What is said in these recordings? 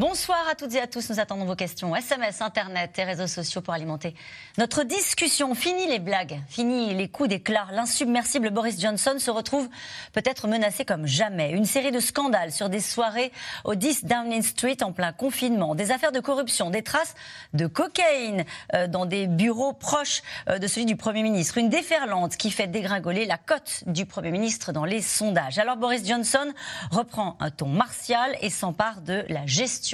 Bonsoir à toutes et à tous. Nous attendons vos questions. SMS, Internet et réseaux sociaux pour alimenter notre discussion. Fini les blagues, fini les coups d'éclat. L'insubmersible Boris Johnson se retrouve peut-être menacé comme jamais. Une série de scandales sur des soirées au 10 Downing Street en plein confinement, des affaires de corruption, des traces de cocaïne euh, dans des bureaux proches euh, de celui du Premier ministre. Une déferlante qui fait dégringoler la cote du Premier ministre dans les sondages. Alors Boris Johnson reprend un ton martial et s'empare de la gestion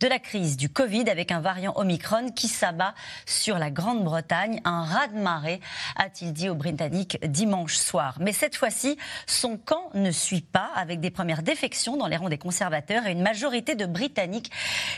de la crise du Covid avec un variant Omicron qui s'abat sur la Grande-Bretagne. Un raz-de-marée, a-t-il dit aux Britanniques dimanche soir. Mais cette fois-ci, son camp ne suit pas avec des premières défections dans les rangs des conservateurs et une majorité de Britanniques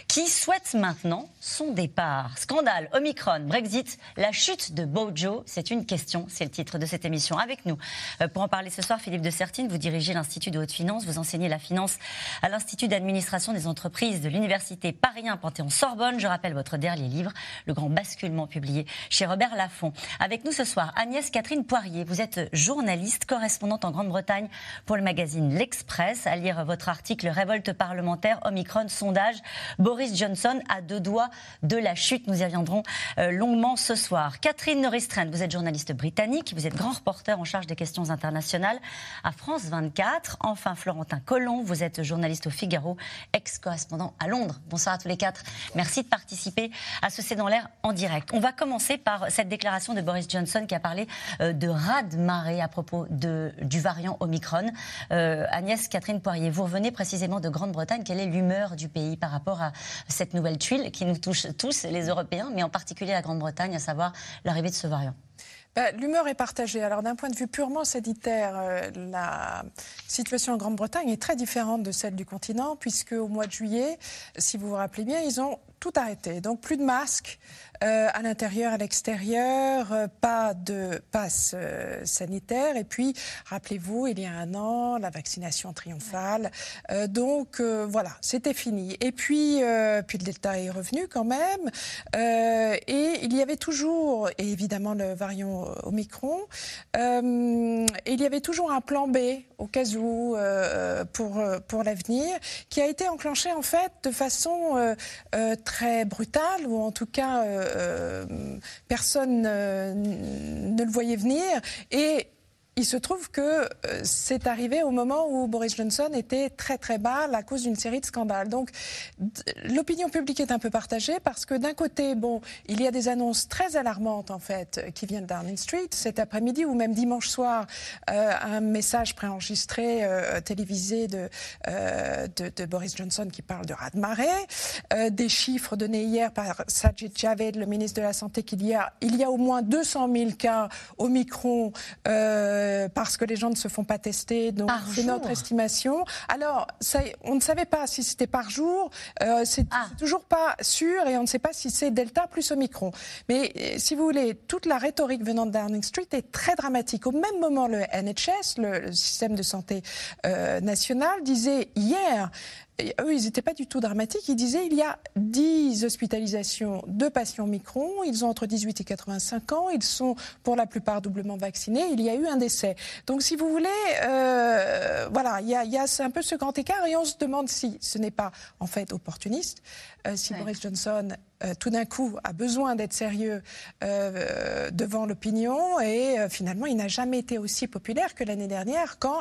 qui souhaitent maintenant son départ. Scandale, Omicron, Brexit, la chute de Bojo, c'est une question, c'est le titre de cette émission. Avec nous, euh, pour en parler ce soir, Philippe de Sertine, vous dirigez l'Institut de haute finance, vous enseignez la finance à l'Institut d'administration des entreprises de l'université Paris 1 Panthéon-Sorbonne. Je rappelle votre dernier livre, Le Grand Basculement, publié chez Robert Laffont. Avec nous ce soir, Agnès Catherine Poirier. Vous êtes journaliste, correspondante en Grande-Bretagne pour le magazine L'Express. À lire votre article Révolte parlementaire, Omicron, sondage. Boris Johnson a deux doigts de la chute. Nous y reviendrons euh, longuement ce soir. Catherine Noristren, vous êtes journaliste britannique. Vous êtes grand reporter en charge des questions internationales à France 24. Enfin, Florentin Collomb, vous êtes journaliste au Figaro, ex-correspondant à Londres. Bonsoir à tous les quatre. Merci de participer à ce C'est dans l'air en direct. On va commencer par cette déclaration de Boris Johnson qui a parlé euh, de raz-de-marée à propos du variant Omicron. Euh, Agnès Catherine Poirier, vous revenez précisément de Grande-Bretagne. Quelle est l'humeur du pays par rapport à cette nouvelle tuile qui nous touche tous, les Européens, mais en particulier la Grande-Bretagne, à savoir l'arrivée de ce variant? Bah, L'humeur est partagée. Alors d'un point de vue purement sanitaire, euh, la situation en Grande-Bretagne est très différente de celle du continent, puisque au mois de juillet, si vous vous rappelez bien, ils ont tout arrêté. Donc plus de masques euh, à l'intérieur, à l'extérieur, euh, pas de passe euh, sanitaire. Et puis, rappelez-vous, il y a un an, la vaccination triomphale. donc voilà, c'était fini. Et puis, puis le Delta est revenu quand même. et il y avait toujours, et évidemment le variant Omicron, et il y avait toujours un plan B au cas où pour, pour l'avenir, qui a été enclenché en fait de façon très très brutal, ou en tout cas euh, euh, personne ne le voyait venir. Et il se trouve que euh, c'est arrivé au moment où Boris Johnson était très très bas à cause d'une série de scandales. Donc l'opinion publique est un peu partagée parce que d'un côté, bon, il y a des annonces très alarmantes en fait qui viennent Downing Street cet après-midi ou même dimanche soir, euh, un message préenregistré euh, télévisé de, de, Boris Johnson qui parle de raz-de-marée, des chiffres donnés hier par Sajid Javid, le ministre de la Santé, qu'il y a il y a au moins 200 000 cas au micron. Parce que les gens ne se font pas tester. Donc c'est notre estimation. Alors ça, on ne savait pas si c'était par jour. Euh, c'est ah. toujours pas sûr et on ne sait pas si c'est Delta plus Omicron. Mais euh, si vous voulez, toute la rhétorique venant de Downing Street est très dramatique. Au même moment, le NHS, le, système de santé euh, national, disait hier eux, ils n'étaient pas du tout dramatiques. Ils disaient il y a 10 hospitalisations de patients micron. Ils ont entre 18 et 85 ans. Ils sont pour la plupart doublement vaccinés. Il y a eu un décès. Donc, si vous voulez, euh, voilà, il y a, il y a un peu ce grand écart et on se demande si ce n'est pas en fait opportuniste, euh, si Boris Johnson euh, tout d'un coup a besoin d'être sérieux devant l'opinion et finalement il n'a jamais été aussi populaire que l'année dernière quand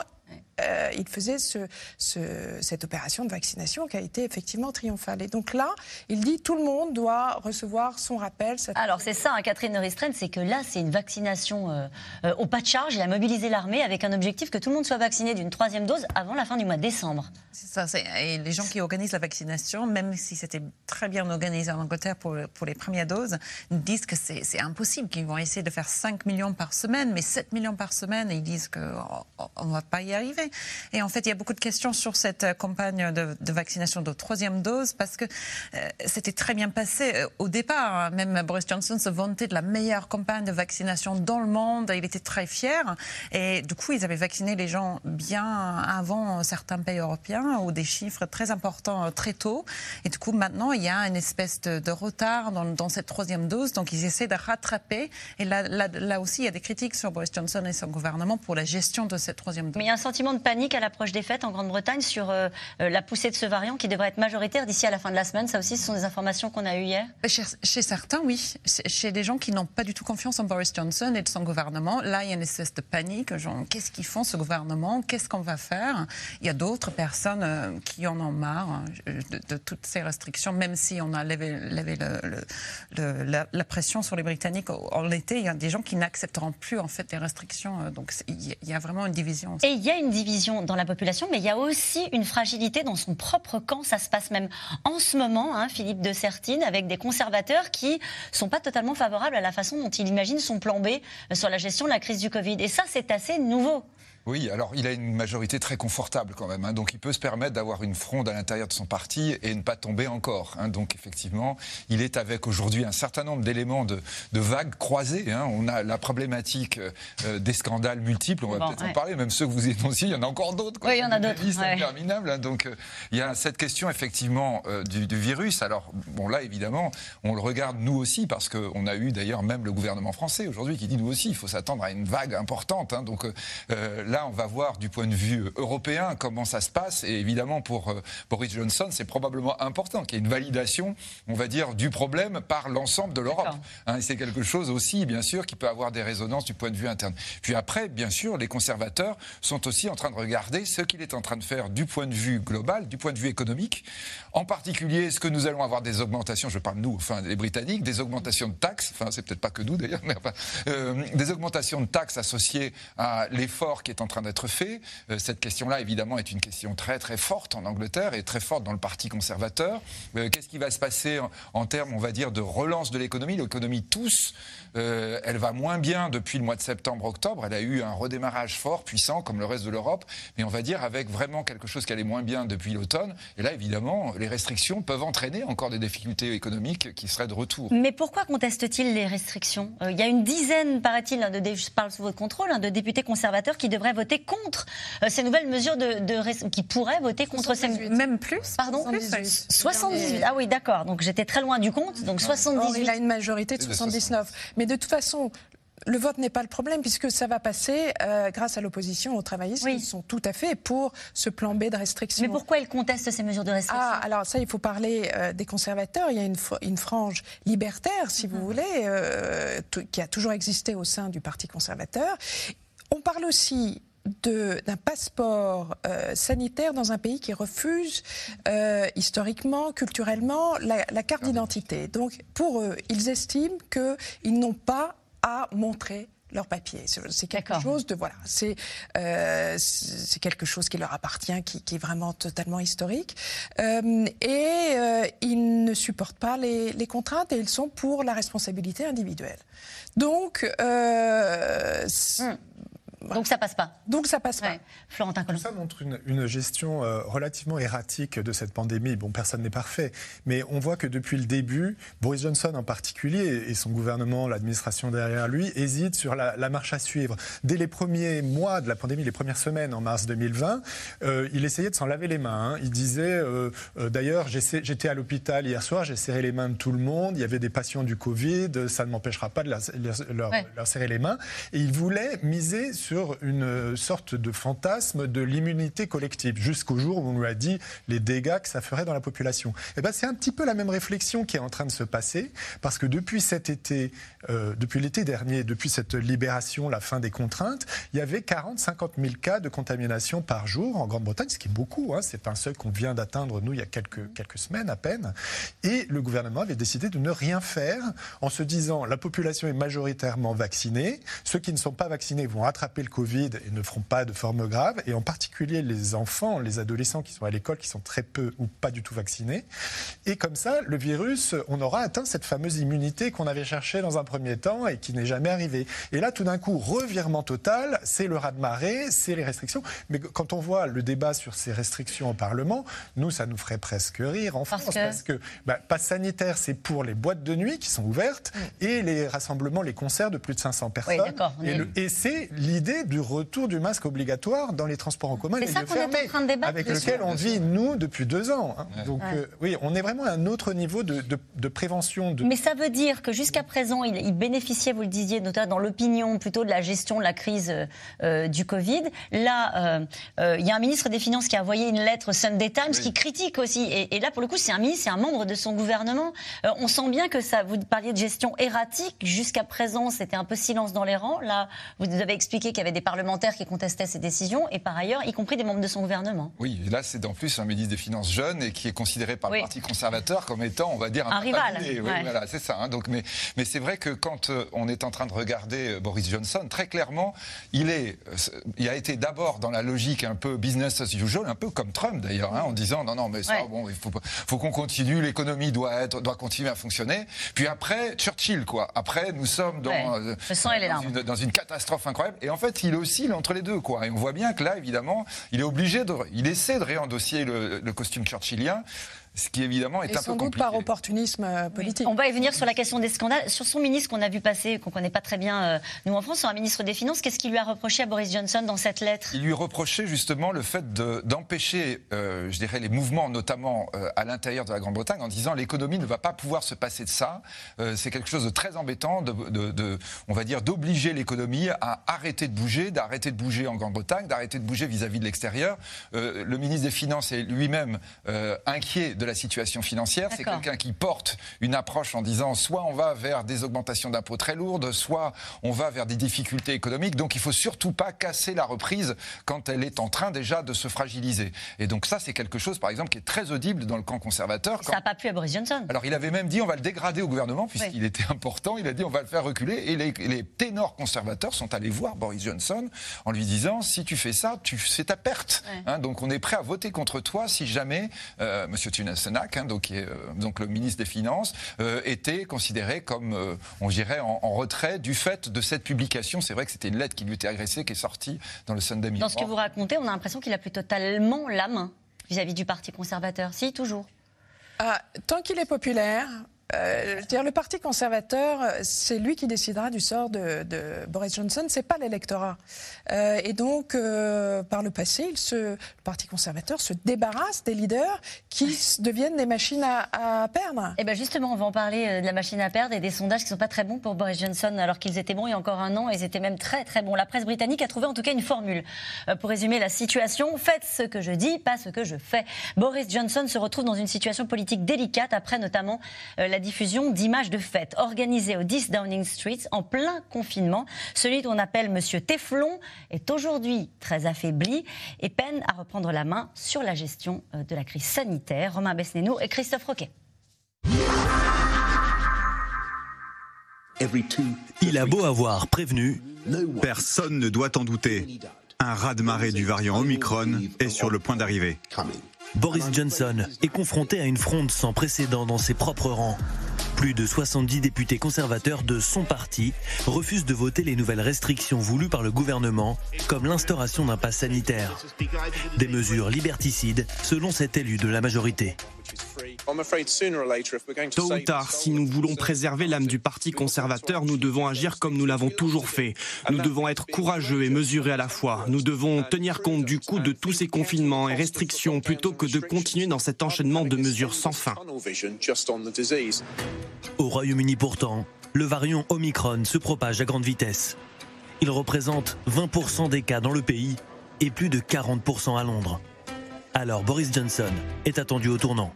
euh, il faisait cette opération de vaccination qui a été effectivement triomphale. Et donc là, il dit tout le monde doit recevoir son rappel. Alors c'est ça, hein, Catherine Ristren, c'est que là, c'est une vaccination euh, euh, au pas de charge. Il a mobilisé l'armée avec un objectif que tout le monde soit vacciné d'une troisième dose avant la fin du mois de décembre. Ça. Et les gens qui organisent la vaccination, même si c'était très bien organisé en Angleterre, pour, les premières doses disent que c'est impossible, qu'ils vont essayer de faire 5 millions par semaine, mais 7 millions par semaine, ils disent qu'on ne va pas y arriver. Et en fait, il y a beaucoup de questions sur cette campagne de, vaccination de troisième dose, parce que euh, c'était très bien passé euh, au départ. Hein. Même Boris Johnson se vantait de la meilleure campagne de vaccination dans le monde. Il était très fier. Et du coup, ils avaient vacciné les gens bien avant certains pays européens, ou des chiffres très importants euh, très tôt. Et du coup, maintenant, il y a une espèce de, retard dans, cette troisième dose. Donc, ils essaient de rattraper. Et là, là, aussi, il y a des critiques sur Boris Johnson et son gouvernement pour la gestion de cette troisième dose. Mais il y a un sentiment de panique à l'approche des fêtes en Grande-Bretagne sur euh, euh, la poussée de ce variant qui devrait être majoritaire d'ici à la fin de la semaine. Ça aussi, ce sont des informations qu'on a eues hier chez, chez, certains, oui. Chez des gens qui n'ont pas du tout confiance en Boris Johnson et de son gouvernement, là, il y a une espèce de panique. Genre, qu'est-ce qu'ils font, ce gouvernement? Qu'est-ce qu'on va faire? Il y a d'autres personnes qui en ont marre de, toutes ces restrictions, même si on a levé, le, la, pression sur les Britanniques en été, il y a des gens qui n'accepteront plus en fait les restrictions. Euh, donc il y a vraiment une division. Et il y a une division dans la population, mais il y a aussi une fragilité dans son propre camp. Ça se passe même en ce moment, hein, Philippe de Sertine, avec des conservateurs qui sont pas totalement favorables à la façon dont il imagine son plan B euh, sur la gestion de la crise du Covid. Et ça, c'est assez nouveau. Oui, alors il a une majorité très confortable quand même, hein, donc il peut se permettre d'avoir une fronde à l'intérieur de son parti et ne pas tomber encore. Hein, donc effectivement, il est avec aujourd'hui un certain nombre d'éléments de, vagues croisées. Hein. On a la problématique euh, des scandales multiples, on va peut-être en parler, même ceux que vous énonciez, il y en a encore d'autres. Oui, il y en a d'autres. C'est interminable. donc euh, il y a cette question effectivement euh, du, virus. Alors bon là évidemment, on le regarde nous aussi parce qu'on a eu d'ailleurs même le gouvernement français aujourd'hui qui dit nous aussi il faut s'attendre à une vague importante. donc là, on va voir du point de vue européen comment ça se passe. Et évidemment, pour euh, Boris Johnson, c'est probablement important qu'il y ait une validation, on va dire, du problème par l'ensemble de l'Europe. Hein, et c'est quelque chose aussi, bien sûr, qui peut avoir des résonances du point de vue interne. Puis après, bien sûr, les conservateurs sont aussi en train de regarder ce qu'il est en train de faire du point de vue global, du point de vue économique. En particulier, est-ce que nous allons avoir des augmentations, je parle nous, enfin les Britanniques, des augmentations de taxes, enfin c'est peut-être pas que nous d'ailleurs, mais enfin, euh, des augmentations de taxes associées à l'effort qui est en train d'être fait. Euh, cette question-là, évidemment, est une question très très forte en Angleterre et très forte dans le Parti conservateur. Euh, qu'est-ce qui va se passer en, termes, on va dire, de relance de l'économie? L'économie tous, euh, elle va moins bien depuis le mois de septembre-octobre. Elle a eu un redémarrage fort, puissant, comme le reste de l'Europe, mais on va dire avec vraiment quelque chose qui allait moins bien depuis l'automne. Et là, évidemment, les restrictions peuvent entraîner encore des difficultés économiques qui seraient de retour. Mais pourquoi conteste-t-il les restrictions? Il y a une dizaine, paraît-il, de, je parle sous votre contrôle, hein, de députés conservateurs qui devraient voter contre euh, ces nouvelles mesures de, qui pourraient voter contre ces même plus? Pardon? 78. Ah oui, d'accord. Donc j'étais très loin du compte. Donc 78. il a une majorité de 79. Mais de toute façon, le vote n'est pas le problème puisque ça va passer euh, grâce à l'opposition aux travaillistes qui sont tout à fait pour ce plan B de restriction. Mais pourquoi ils contestent ces mesures de restriction? Ah, alors ça, il faut parler euh, des conservateurs. Il y a une, une frange libertaire, si vous mhm. voulez, qui a toujours existé au sein du Parti conservateur. On parle aussi d'un passeport euh, sanitaire dans un pays qui refuse euh, historiquement, culturellement, la, carte d'identité. Donc, pour eux, ils estiment qu'ils n'ont pas à montrer leur papier. C'est quelque chose de voilà, c'est euh, c'est quelque chose qui leur appartient, qui, qui est vraiment totalement historique. Euh, et euh, ils ne supportent pas les, les, contraintes et ils sont pour la responsabilité individuelle. Donc, euh, hmm. Donc ça passe pas. Donc ça passe pas. Florentin Colomb. Ça montre une, gestion euh, relativement erratique de cette pandémie. Bon, personne n'est parfait, mais on voit que depuis le début, Boris Johnson en particulier et son gouvernement, l'administration derrière lui, hésitent sur la, marche à suivre. Dès les premiers mois de la pandémie, les premières semaines en mars 2020, euh, il essayait de s'en laver les mains. Hein. Il disait, euh, d'ailleurs, j'étais à l'hôpital hier soir, j'ai serré les mains de tout le monde. Il y avait des patients du Covid, ça ne m'empêchera pas de leur, leur serrer les mains. Et il voulait miser sur sur une sorte de fantasme de l'immunité collective, jusqu'au jour où on lui a dit les dégâts que ça ferait dans la population. Eh ben, c'est un petit peu la même réflexion qui est en train de se passer, parce que depuis cet été, euh, depuis l'été dernier, depuis cette libération, la fin des contraintes, il y avait 40-50 000 cas de contamination par jour en Grande-Bretagne, ce qui est beaucoup. Hein, c'est un seuil qu'on vient d'atteindre, nous, il y a quelques, quelques semaines à peine. Et le gouvernement avait décidé de ne rien faire en se disant la population est majoritairement vaccinée, ceux qui ne sont pas vaccinés vont attraper attraper le Covid et ne feront pas de forme grave, et en particulier les enfants, les adolescents qui sont à l'école, qui sont très peu ou pas du tout vaccinés. Et comme ça, le virus, on aura atteint cette fameuse immunité qu'on avait cherchée dans un premier temps et qui n'est jamais arrivée. Et là, tout d'un coup, revirement total, c'est le raz-de-marée, c'est les restrictions. Mais quand on voit le débat sur ces restrictions au Parlement, nous, ça nous ferait presque rire en France, parce que, bah, passe sanitaire, c'est pour les boîtes de nuit qui sont ouvertes et les rassemblements, les concerts de plus de 500 personnes. et, et c'est l'idée du retour du masque obligatoire dans les transports en commun et ça fermés, avec lequel on vit, nous, depuis deux ans. Hein. Donc, euh, oui, on est vraiment à un autre niveau de, de, prévention. De... Mais ça veut dire que jusqu'à présent, il, il, bénéficiait, vous le disiez, notamment dans l'opinion, plutôt de la gestion de la crise euh, du Covid. Là, euh, il y a un ministre des Finances qui a envoyé une lettre Sunday Times qui critique aussi. Et, et là, pour le coup, c'est un ministre, c'est un membre de son gouvernement. on sent bien que ça, vous parliez de gestion erratique. Jusqu'à présent, c'était un peu silence dans les rangs. Là, vous nous avez expliqué qu'il y avait des parlementaires qui contestaient ces décisions, et par ailleurs, y compris des membres de son gouvernement. Oui, là, c'est en plus un ministre des Finances jeune et qui est considéré par le Parti conservateur comme étant, on va dire, un, rival. Oui, voilà, c'est ça. Hein. Donc, mais, mais c'est vrai que quand euh, on est en train de regarder euh, Boris Johnson, très clairement, il, est, euh, il a été d'abord dans la logique un peu business as usual, un peu comme Trump d'ailleurs, hein, en disant non, non, mais ça, bon, il faut, faut qu'on continue, l'économie doit, être, doit continuer à fonctionner. Puis après, Churchill, quoi. Après, nous sommes dans, dans, une, dans une catastrophe incroyable. Et en fait, il oscille entre les deux, quoi. Et on voit bien que là, évidemment, il est obligé de, il essaie de réendossier le, le costume churchillien ce qui évidemment est un peu compliqué. par opportunisme euh, politique. On va y venir sur la question des scandales. Sur son ministre qu'on a vu passer, qu'on ne connaît pas très bien, euh, nous en France, sur un ministre des Finances, qu'est-ce qu'il lui a reproché à Boris Johnson dans cette lettre? Il lui reprochait justement le fait d'empêcher, euh, je dirais, les mouvements, notamment à l'intérieur de la Grande-Bretagne, en disant l'économie ne va pas pouvoir se passer de ça. C'est quelque chose de très embêtant, de, de on va dire, d'obliger l'économie à arrêter de bouger, d'arrêter de bouger en Grande-Bretagne, d'arrêter de bouger vis-à-vis -vis de l'extérieur. le ministre des Finances est lui-même inquiet de la situation financière. C'est quelqu'un qui porte une approche en disant soit on va vers des augmentations d'impôts très lourdes, soit on va vers des difficultés économiques. Donc il faut surtout pas casser la reprise quand elle est en train déjà de se fragiliser. Et donc ça, c'est quelque chose, par exemple, qui est très audible dans le camp conservateur. Ça n'a pas pu à Boris Johnson. Alors il avait même dit on va le dégrader au gouvernement puisqu'il était important. Il a dit on va le faire reculer. Et les, ténors conservateurs sont allés voir Boris Johnson en lui disant si tu fais ça, c'est ta perte. Hein, donc on est prêt à voter contre toi si jamais euh, Monsieur Sunak, hein, donc, euh, donc, le ministre des Finances, euh, était considéré comme, euh, on dirait, en, retrait du fait de cette publication. C'est vrai que c'était une lettre qui lui était agressée, qui est sortie dans le Sunday Mirror. Dans ce que vous racontez, on a l'impression qu'il a plus totalement la main vis-à-vis du Parti conservateur. Si, toujours. Ah, tant qu'il est populaire, euh, dire, le Parti conservateur, c'est lui qui décidera du sort de, Boris Johnson, c'est pas l'électorat. Euh, et donc, euh, par le passé, il se, le Parti conservateur se débarrasse des leaders qui deviennent des machines à, perdre. Et eh bien justement, on va en parler de la machine à perdre et des sondages qui sont pas très bons pour Boris Johnson, alors qu'ils étaient bons il y a encore un an, ils étaient même très très bons. La presse britannique a trouvé en tout cas une formule pour résumer la situation. Faites ce que je dis, pas ce que je fais. Boris Johnson se retrouve dans une situation politique délicate après notamment la diffusion d'images de fêtes organisées au 10 Downing Street en plein confinement. Celui qu'on appelle Monsieur Teflon est aujourd'hui très affaibli et peine à reprendre la main sur la gestion euh, de la crise sanitaire. Romain Besnéno et Christophe Roquet. Il a beau avoir prévenu, personne ne doit en douter. Un raz-de-marée du variant Omicron est sur le point d'arriver. Boris Johnson est confronté à une fronde sans précédent dans ses propres rangs. Plus de 70 députés conservateurs de son parti refusent de voter les nouvelles restrictions voulues par le gouvernement, comme l'instauration d'un pass sanitaire. Des mesures liberticides, selon cet élu de la majorité. Tôt ou tard, si nous voulons préserver l'âme du Parti conservateur, nous devons agir comme nous l'avons toujours fait. Nous devons être courageux et mesurés à la fois. Nous devons tenir compte du coût de tous ces confinements et restrictions plutôt que de continuer dans cet enchaînement de mesures sans fin. Au Royaume-Uni pourtant, le variant Omicron se propage à grande vitesse. Il représente 20% des cas dans le pays et plus de 40% à Londres. Alors Boris Johnson est attendu au tournant.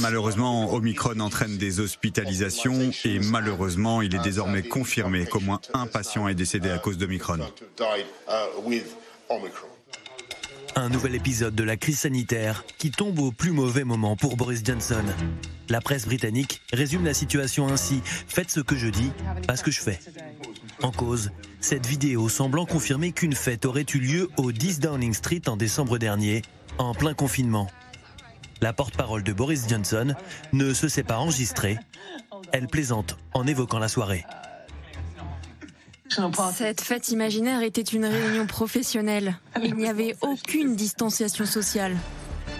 Malheureusement, Omicron entraîne des hospitalisations et malheureusement, il est désormais confirmé qu'au moins un patient est décédé à cause d'Omicron. Un nouvel épisode de la crise sanitaire qui tombe au plus mauvais moment pour Boris Johnson. La presse britannique résume la situation ainsi Faites ce que je dis, pas ce que je fais. En cause, cette vidéo semblant confirmer qu'une fête aurait eu lieu au 10 Downing Street en décembre dernier, en plein confinement. La porte-parole de Boris Johnson ne se sait pas enregistrer. Elle plaisante en évoquant la soirée. Cette fête imaginaire était une réunion professionnelle. Il n'y avait aucune distanciation sociale.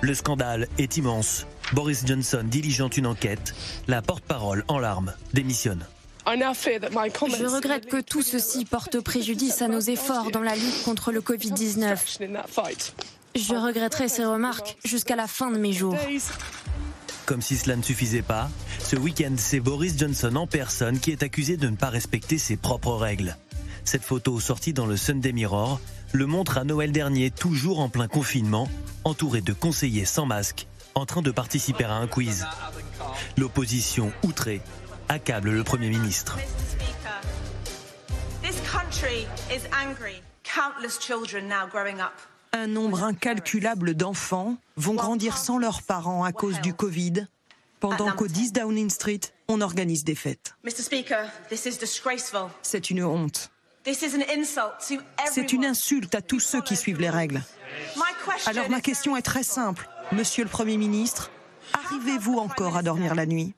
Le scandale est immense. Boris Johnson diligente une enquête. La porte-parole en larmes démissionne. Je regrette que tout ceci porte préjudice à nos efforts dans la lutte contre le Covid-19. Je regretterai ces remarques jusqu'à la fin de mes jours. Comme si cela ne suffisait pas, ce week-end, c'est Boris Johnson en personne qui est accusé de ne pas respecter ses propres règles. Cette photo sortie dans le Sunday Mirror le montre à Noël dernier, toujours en plein confinement, entouré de conseillers sans masque, en train de participer à un quiz. L'opposition, outrée, accable le Premier ministre. Un nombre incalculable d'enfants vont grandir sans leurs parents à cause du Covid, pendant qu'au 10 Downing Street, on organise des fêtes. C'est une honte. C'est une insulte à tous ceux qui suivent les règles. Alors ma question est très simple. Monsieur le Premier ministre, arrivez-vous encore à dormir la nuit?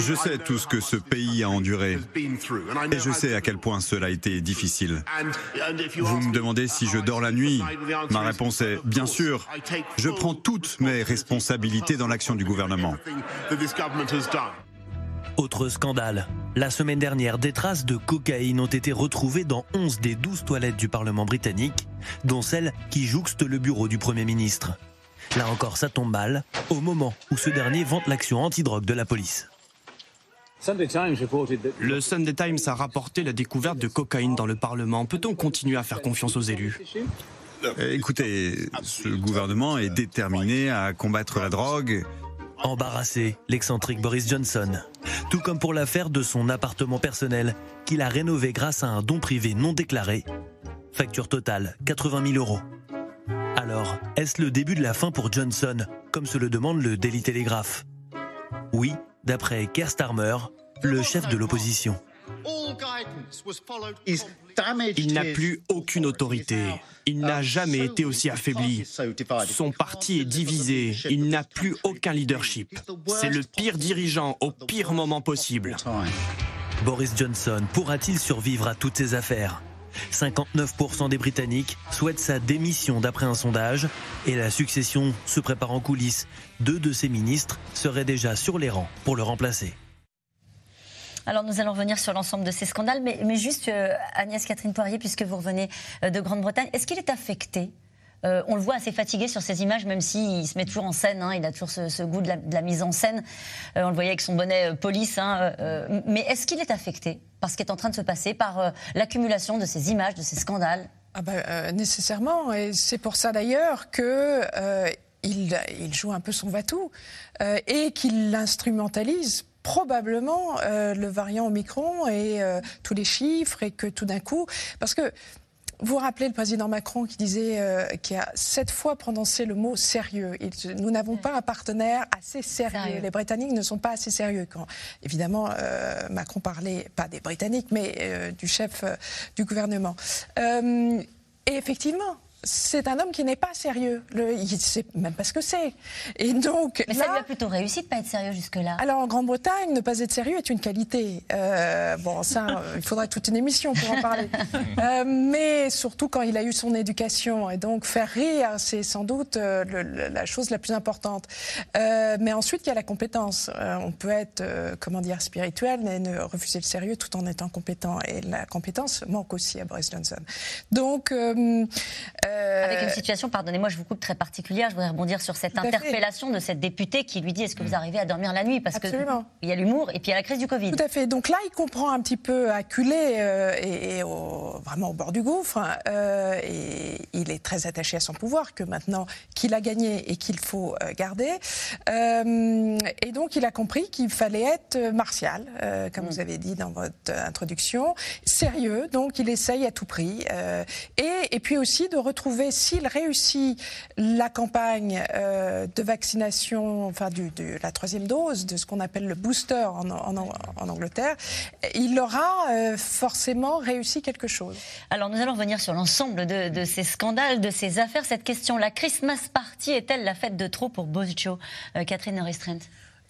Je sais tout ce que ce pays a enduré et je sais à quel point cela a été difficile. Vous me demandez si je dors la nuit. Ma réponse est bien sûr. Je prends toutes mes responsabilités dans l'action du gouvernement. Autre scandale. La semaine dernière, des traces de cocaïne ont été retrouvées dans 11 des 12 toilettes du Parlement britannique, dont celle qui jouxte le bureau du Premier ministre. Là encore, ça tombe mal, au moment où ce dernier vante l'action antidrogue de la police. Le Sunday Times a rapporté la découverte de cocaïne dans le Parlement. Peut-on continuer à faire confiance aux élus? Écoutez, ce gouvernement est déterminé à combattre la drogue. Embarrassé, l'excentrique Boris Johnson. Tout comme pour l'affaire de son appartement personnel, qu'il a rénové grâce à un don privé non déclaré. Facture totale, 80 000 euros. Alors, est-ce le début de la fin pour Johnson, comme se le demande le Daily Telegraph? Oui, d'après Keir Starmer, le chef de l'opposition. Il n'a plus aucune autorité. Il n'a jamais été aussi affaibli. Son parti est divisé. Il n'a plus aucun leadership. C'est le pire dirigeant au pire moment possible. Boris Johnson pourra-t-il survivre à toutes ces affaires? 59% des Britanniques souhaitent sa démission d'après un sondage et la succession se prépare en coulisses. Deux de ses ministres seraient déjà sur les rangs pour le remplacer. Alors nous allons revenir sur l'ensemble de ces scandales, mais, juste euh, Agnès Catherine Poirier, puisque vous revenez euh, de Grande-Bretagne, est-ce qu'il est affecté euh, on le voit assez fatigué sur ces images, même s'il se met toujours en scène. Hein, il a toujours ce, goût de la, mise en scène. on le voyait avec son bonnet police. Hein, mais est-ce qu'il est affecté? Par ce qui est en train de se passer, par l'accumulation de ces images, de ces scandales ah bah, Nécessairement. Et c'est pour ça d'ailleurs que. Il, il, joue un peu son va-tout et qu'il l'instrumentalise probablement euh, le variant Omicron et euh, tous les chiffres et que tout d'un coup, parce que vous vous rappelez le président Macron qui disait, euh, qui a sept fois prononcé le mot sérieux. nous n'avons pas un partenaire assez sérieux. Les Britanniques ne sont pas assez sérieux. Quand, évidemment, Macron parlait pas des Britanniques, mais du chef du gouvernement. et effectivement, c'est un homme qui n'est pas sérieux. Le, il ne sait même pas ce que c'est. Et donc, Mais ça lui a plutôt réussi de ne pas être sérieux jusque-là. Alors en Grande-Bretagne, ne pas être sérieux est une qualité. Euh, bon, ça, euh, il faudrait toute une émission pour en parler. Euh, mais surtout quand il a eu son éducation. Et donc faire rire, c'est sans doute la chose la plus importante. mais ensuite, il y a la compétence. on peut être, comment dire, spirituel, mais ne refuser le sérieux tout en étant compétent. Et la compétence manque aussi à Boris Johnson. Donc... Euh, Avec une situation, pardonnez-moi, je vous coupe très particulière. Je voudrais rebondir sur cette interpellation de cette députée qui lui dit Est-ce que vous mm. arrivez à dormir la nuit? Parce qu'il y a l'humour et puis il y a la crise du Covid. Tout à fait. Donc là, il comprend un petit peu acculé euh, et, vraiment au bord du gouffre. Hein, euh, et il est très attaché à son pouvoir que maintenant qu'il a gagné et qu'il faut garder. et donc, il a compris qu'il fallait être martial, comme mm. vous avez dit dans votre introduction, sérieux. Donc, il essaye à tout prix. et, et puis aussi de retrouver retrouver, s'il réussit la campagne euh, de vaccination, enfin du, de la troisième dose, de ce qu'on appelle le booster en, en, Angleterre, il aura euh, forcément réussi quelque chose. Alors nous allons revenir sur l'ensemble de, de, ces scandales, de ces affaires. Cette question, la Christmas party est-elle la fête de trop pour Bojo euh, Catherine Restraint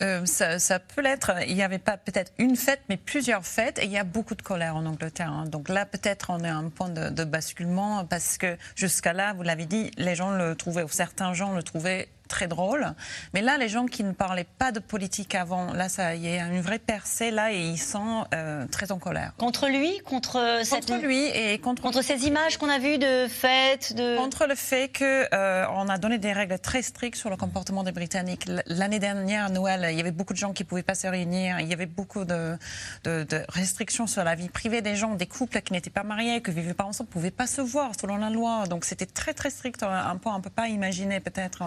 euh, ça, peut l'être. Il n'y avait pas peut-être une fête, mais plusieurs fêtes. Et il y a beaucoup de colère en Angleterre. Hein. Donc là, peut-être, on est un point de, de basculement parce que jusqu'à là, vous l'avez dit, les gens le trouvaient, ou certains gens le trouvaient très drôle. Mais là, les gens qui ne parlaient pas de politique avant, là, ça y est, une vraie percée là et ils sont euh, très en colère. Contre lui, contre cette... lui et contre contre ces images qu'on a vues de fêtes, de contre le fait que euh, on a donné des règles très strictes sur le comportement des Britanniques. L'année dernière à Noël, il y avait beaucoup de gens qui pouvaient pas se réunir. Il y avait beaucoup de, de, de restrictions sur la vie privée des gens, des couples qui n'étaient pas mariés, qui vivaient pas ensemble, pouvaient pas se voir selon la loi. Donc c'était très très strict, un point on peut pas imaginer peut-être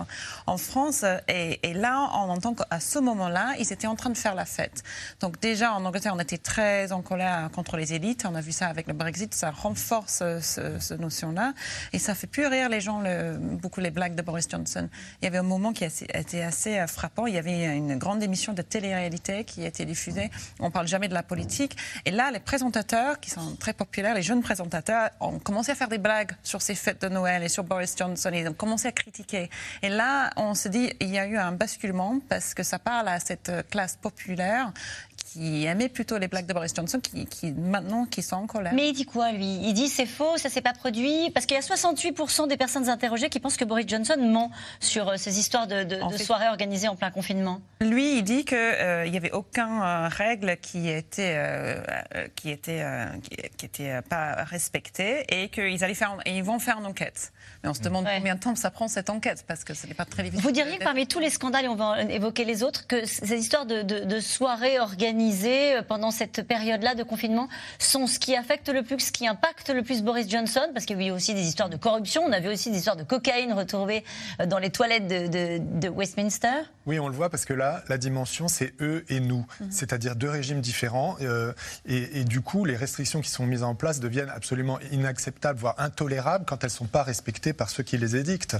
en France. Et, là, on entend qu'à ce moment-là, ils étaient en train de faire la fête. Donc déjà, en Angleterre, on était très en colère contre les élites. On a vu ça avec le Brexit. Ça renforce cette notion-là. Et ça fait plus rire les gens, beaucoup les blagues de Boris Johnson. Il y avait un moment qui été assez euh, frappant. Il y avait une grande émission de télé-réalité qui a été diffusée. On parle jamais de la politique. Et là, les présentateurs, qui sont très populaires, les jeunes présentateurs, ont commencé à faire des blagues sur ces fêtes de Noël et sur Boris Johnson. Ils ont commencé à critiquer. Et là, on se dit il y a eu un basculement parce que ça parle à cette classe populaire qui aimait plutôt les blagues de Boris Johnson, qui, maintenant qui sont en colère. Mais il dit quoi lui? Il dit c'est faux, ça s'est pas produit parce qu'il y a 68% des personnes interrogées qui pensent que Boris Johnson ment sur euh, ces histoires de, soirées organisées en plein confinement. Lui, il dit qu'il euh, n'y avait aucune euh, règle qui était qui était qui, était pas respectée et qu'ils allaient faire et ils vont faire une enquête. Mais on se demande combien de temps ça prend cette enquête parce que ce n'est pas très difficile. Vous diriez que parmi tous les scandales, et on va évoquer les autres, que ces histoires de, de soirées organisées euh, pendant cette période-là de confinement sont ce qui affecte le plus, ce qui impacte le plus Boris Johnson Parce qu'il y a eu aussi des histoires de corruption, on a vu aussi des histoires de cocaïne retrouvées euh, dans les toilettes de, Westminster. Oui, on le voit parce que là, la dimension, c'est eux et nous, mhm. c'est-à-dire deux régimes différents. Euh, et, du coup, les restrictions qui sont mises en place deviennent absolument inacceptables, voire intolérables quand elles ne sont pas respectées par ceux qui les édictent.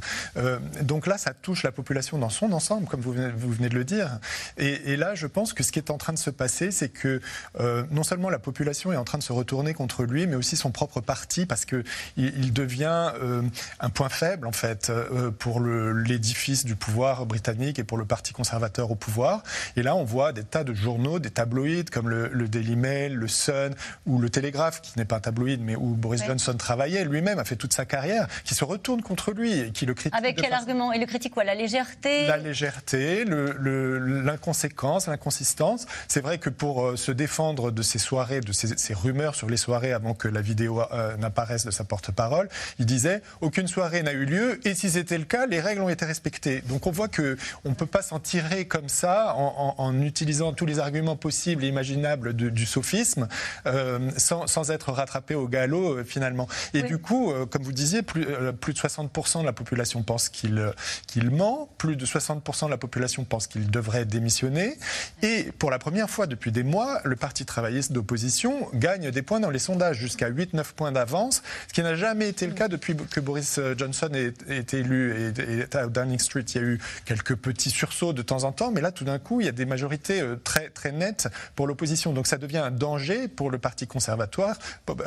donc là, ça touche la population dans son ensemble, comme vous venez, vous venez de le dire. Et, et là, je pense que ce qui est en train de se passer, c'est que euh, non seulement la population est en train de se retourner contre lui, mais aussi son propre parti, parce qu'il il devient euh, un point faible, en fait, euh, pour l'édifice du pouvoir britannique et pour le parti conservateur au pouvoir. Et là, on voit des tas de journaux, des tabloïds, comme le, Daily Mail, le Sun ou le Telegraph, qui n'est pas un tabloïd, mais où Boris Johnson travaillait lui-même, a fait toute sa carrière, qui se retournent contre lui et qui le critiquent. Avec quel argument? Et le critique quoi? La légèreté? La légèreté, l'inconséquence, l'inconsistance. C'est vrai que pour euh, se défendre de ces soirées, de ces, rumeurs sur les soirées avant que la vidéo euh, n'apparaisse de sa porte-parole, il disait aucune soirée n'a eu lieu et si c'était le cas, les règles ont été respectées. Donc on voit que on ne peut pas s'en tirer comme ça en, utilisant tous les arguments possibles et imaginables du sophisme euh, sans, être rattrapé au galop finalement. Et du coup, comme vous disiez, plus, plus de 60% de la population pense qu'il qu'il ment, plus de 60% de la population pense qu'il devrait démissionner et pour la première fois depuis des mois, le Parti travailliste d'opposition gagne des points dans les sondages, jusqu'à 8-9 points d'avance, ce qui n'a jamais été le cas depuis que Boris Johnson ait été élu. Et, à Downing Street, il y a eu quelques petits sursauts de temps en temps, mais là, tout d'un coup, il y a des majorités euh, très, très nettes pour l'opposition. Donc ça devient un danger pour le Parti conservatoire,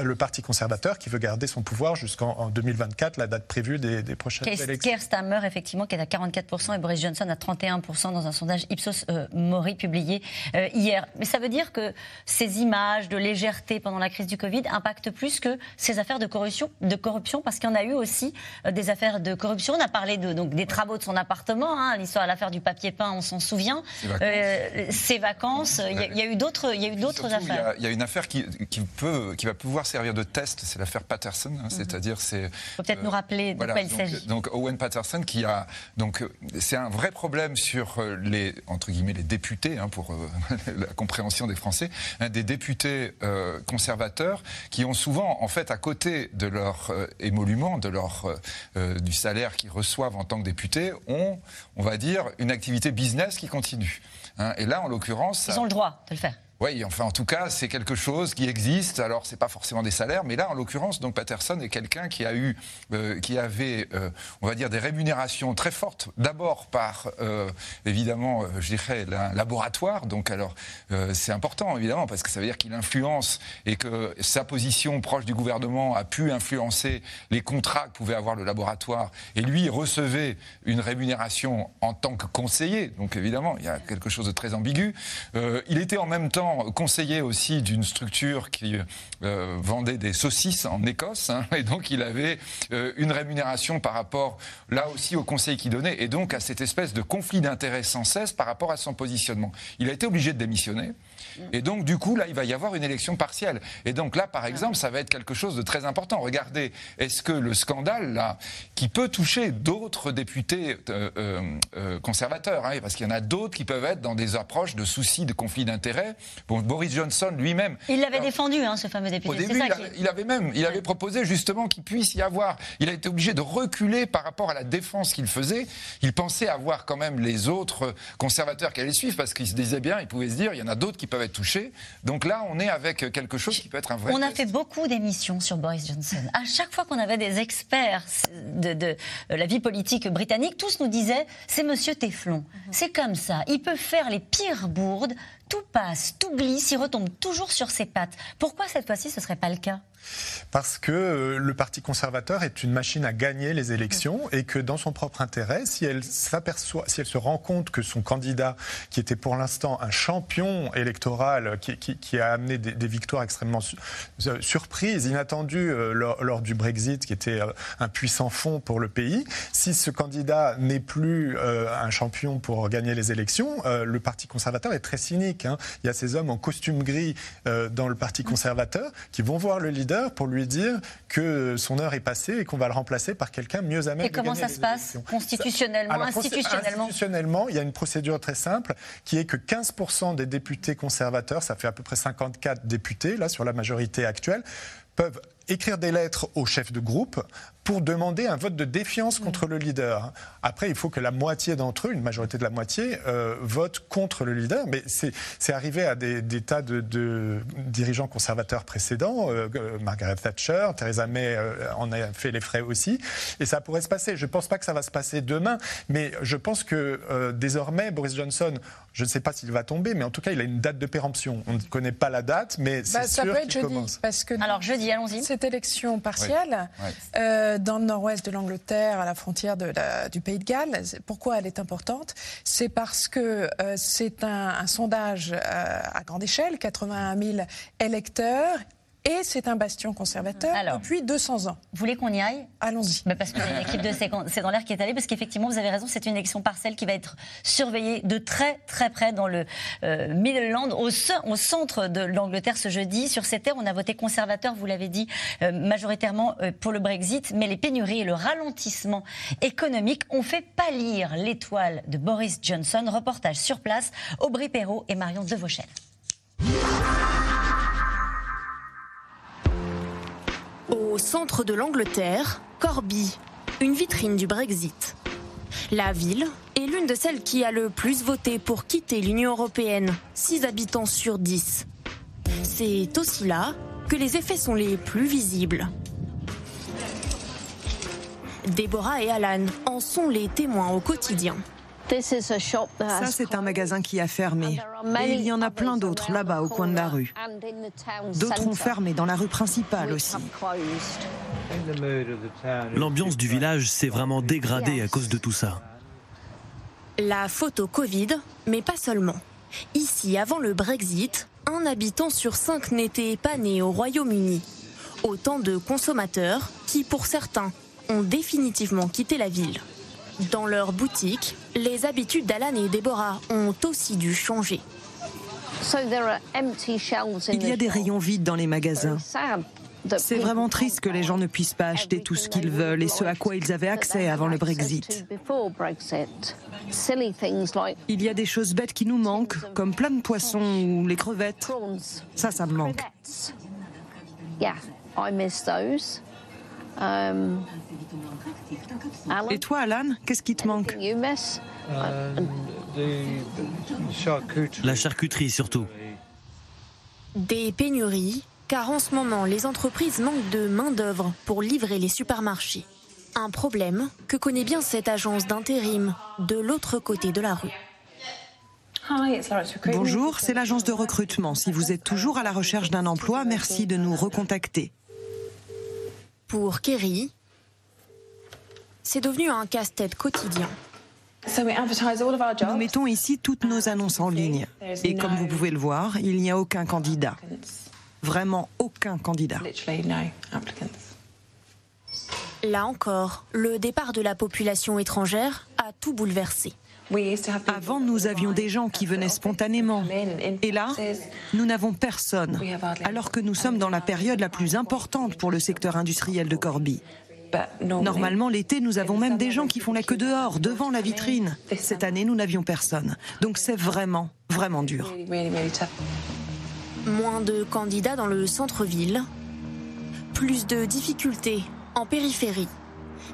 le Parti conservateur qui veut garder son pouvoir jusqu'en 2024, la date prévue des, prochaines élections. Keir Starmer, effectivement, qui est à 44% et Boris Johnson à 31% dans un sondage Ipsos euh, Mori publié euh, hier. Mais ça veut dire que ces images de légèreté pendant la crise du Covid impactent plus que ces affaires de corruption, de corruption parce qu'il y en a eu aussi euh, des affaires de corruption. On a parlé de, donc, des travaux de son appartement, hein, l'histoire de l'affaire du papier peint, on s'en souvient. Ses vacances, euh, il, y a, eu d'autres, il y a eu d'autres affaires. Il y, a une affaire qui, qui, peut, qui va pouvoir servir de test, c'est l'affaire Patterson, hein, mhm. c'est-à-dire c'est. Peut-être nous rappeler de quoi il s'agit. Donc Owen Patterson qui a donc c'est un vrai problème sur les entre guillemets les députés hein, pour compréhension des Français, des députés euh, conservateurs qui ont souvent, en fait, à côté de leur euh, émolument, de leur, euh, du salaire qu'ils reçoivent en tant que députés, ont, on va dire, une activité business qui continue. Hein. Et là, en l'occurrence... Ils ont le droit de le faire. Oui, enfin en tout cas, c'est quelque chose qui existe. Alors, c'est pas forcément des salaires, mais là, en l'occurrence, donc Patterson est quelqu'un qui a eu, euh, qui avait, euh, on va dire, des rémunérations très fortes. D'abord par, euh, évidemment, je dirais, un laboratoire. Donc, alors, c'est important, évidemment, parce que ça veut dire qu'il influence et que sa position proche du gouvernement a pu influencer les contrats que pouvait avoir le laboratoire. Et lui recevait une rémunération en tant que conseiller. Donc, évidemment, il y a quelque chose de très ambigu. il était en même temps conseiller aussi d'une structure qui euh, vendait des saucisses en Écosse. Hein, et donc, il avait euh, une rémunération par rapport, là aussi, au conseil qu'il donnait. Et donc, à cette espèce de conflit d'intérêts sans cesse par rapport à son positionnement. Il a été obligé de démissionner. Et donc, du coup, là, il va y avoir une élection partielle. Et donc là, par exemple, ça va être quelque chose de très important. Regardez, est-ce que le scandale, là, qui peut toucher d'autres députés euh, conservateurs, hein, parce qu'il y en a d'autres qui peuvent être dans des approches de soucis de conflit d'intérêts, Bon, Boris Johnson lui-même. Il l'avait défendu, hein, ce fameux député. Au début, il, avait même, il avait proposé justement qu'il puisse y avoir. Il a été obligé de reculer par rapport à la défense qu'il faisait. Il pensait avoir quand même les autres conservateurs qui allaient suivre parce qu'il se disait bien, il pouvait se dire, il y en a d'autres qui peuvent être touchés. Donc là, on est avec quelque chose qui peut être un vrai. On a fait beaucoup d'émissions sur Boris Johnson. À chaque fois qu'on avait des experts de, la vie politique britannique, tous nous disaient, c'est Monsieur Teflon. Mhm. C'est comme ça. Il peut faire les pires bourdes tout passe, tout glisse, il retombe toujours sur ses pattes. Pourquoi cette fois-ci ce ne serait pas le cas? Parce que euh, le Parti conservateur est une machine à gagner les élections et que dans son propre intérêt, si elle s'aperçoit, si elle se rend compte que son candidat, qui était pour l'instant un champion électoral, qui, a amené des, victoires extrêmement euh, surprises, inattendues euh, lors, du Brexit, qui était un puissant fond pour le pays, si ce candidat n'est plus un champion pour gagner les élections, le Parti conservateur est très cynique. Il y a ces hommes en costume gris dans le Parti conservateur qui vont voir le leader pour lui dire que son heure est passée et qu'on va le remplacer par quelqu'un mieux à même Et comment ça se passe constitutionnellement, institutionnellement Institutionnellement, il y a une procédure très simple qui est que 15% des députés conservateurs, ça fait à peu près 54 députés là sur la majorité actuelle, peuvent écrire des lettres au chef de groupe pour demander un vote de défiance contre le leader. Après, il faut que la moitié d'entre eux, une majorité de la moitié, euh, vote contre le leader. Mais c'est arrivé à des, tas de, dirigeants conservateurs précédents. Euh, euh, Margaret Thatcher, Theresa May en a fait les frais aussi. Et ça pourrait se passer. Je ne pense pas que ça va se passer demain, mais je pense que désormais, Boris Johnson, je ne sais pas s'il va tomber, mais en tout cas, il a une date de péremption. On ne connaît pas la date, mais bah, c'est sûr qu'il commence. Parce que Alors jeudi, allons-y. Cette élection partielle dans le nord-ouest de l'Angleterre, à la frontière de du Pays de Galles. Pourquoi elle est importante? C'est parce que euh, c'est un, sondage euh, à grande échelle, 81 000 électeurs, et c'est un bastion conservateur depuis 200 ans. Vous voulez qu'on y aille? Allons-y. Bah parce qu'il y a une équipe de C'est dans l'air qui est allée, parce qu'effectivement, vous avez raison, c'est une élection partielle qui va être surveillée de très très près dans le euh, Midland, au, au, centre de l'Angleterre ce jeudi. Sur ces terres, on a voté conservateur, vous l'avez dit, euh, majoritairement euh, pour le Brexit, mais les pénuries et le ralentissement économique ont fait pâlir l'étoile de Boris Johnson. Reportage sur place, Aubry Perrault et Marion Devauchel. Au centre de l'Angleterre, Corby, une vitrine du Brexit. La ville est l'une de celles qui a le plus voté pour quitter l'Union européenne, 6 habitants sur 10. C'est aussi là que les effets sont les plus visibles. Déborah et Alan en sont les témoins au quotidien. Ça, c'est un magasin qui a fermé. Et il y en a plein d'autres là-bas au coin de la rue. D'autres ont fermé dans la rue principale aussi. L'ambiance du village s'est vraiment dégradée à cause de tout ça. La photo Covid, mais pas seulement. Ici, avant le Brexit, un habitant sur cinq n'était pas né au Royaume-Uni. Autant de consommateurs qui, pour certains, ont définitivement quitté la ville. Dans leur boutique, les habitudes d'Alan et Déborah ont aussi dû changer. Il y a des rayons vides dans les magasins. C'est vraiment triste que les gens ne puissent pas acheter tout ce qu'ils veulent et ce à quoi ils avaient accès avant le Brexit. Il y a des choses bêtes qui nous manquent, comme plein de poissons ou les crevettes. Ça, ça me manque. Et toi, Alan, qu'est-ce qui te manque La charcuterie surtout. Des pénuries, car en ce moment, les entreprises manquent de main-d'œuvre pour livrer les supermarchés. Un problème que connaît bien cette agence d'intérim de l'autre côté de la rue. Bonjour, c'est l'agence de recrutement. Si vous êtes toujours à la recherche d'un emploi, merci de nous recontacter. Pour Kerry, c'est devenu un casse-tête quotidien. Nous mettons ici toutes nos annonces en ligne. Et comme vous pouvez le voir, il n'y a aucun candidat. Vraiment aucun candidat. Là encore, le départ de la population étrangère a tout bouleversé. Avant, nous avions des gens qui venaient spontanément. Et là, nous n'avons personne, alors que nous sommes dans la période la plus importante pour le secteur industriel de Corby. Normalement, l'été, nous avons même des gens qui font la queue dehors, devant la vitrine. Cette année, nous n'avions personne. Donc c'est vraiment, vraiment dur. Moins de candidats dans le centre-ville, plus de difficultés en périphérie.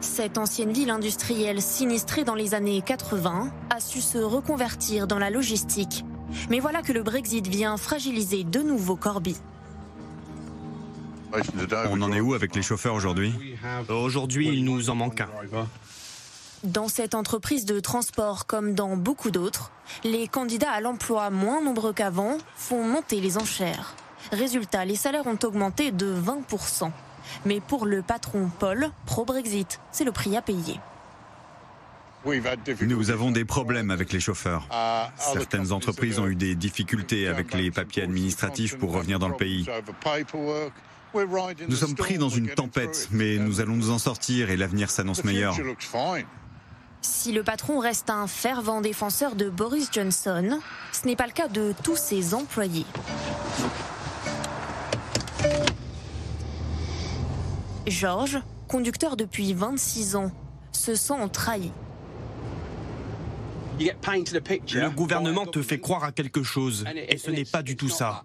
Cette ancienne ville industrielle sinistrée dans les années 80 a su se reconvertir dans la logistique. Mais voilà que le Brexit vient fragiliser de nouveau Corby. On en est où avec les chauffeurs aujourd'hui Aujourd'hui, il nous en manque un. Dans cette entreprise de transport comme dans beaucoup d'autres, les candidats à l'emploi moins nombreux qu'avant font monter les enchères. Résultat, les salaires ont augmenté de 20%. Mais pour le patron Paul, pro-Brexit, c'est le prix à payer. Nous avons des problèmes avec les chauffeurs. Certaines entreprises ont eu des difficultés avec les papiers administratifs pour revenir dans le pays. Nous sommes pris dans une tempête, mais nous allons nous en sortir et l'avenir s'annonce meilleur. Si le patron reste un fervent défenseur de Boris Johnson, ce n'est pas le cas de tous ses employés. Georges, conducteur depuis 26 ans, se sent trahi. Le gouvernement te fait croire à quelque chose, et ce n'est pas du tout ça.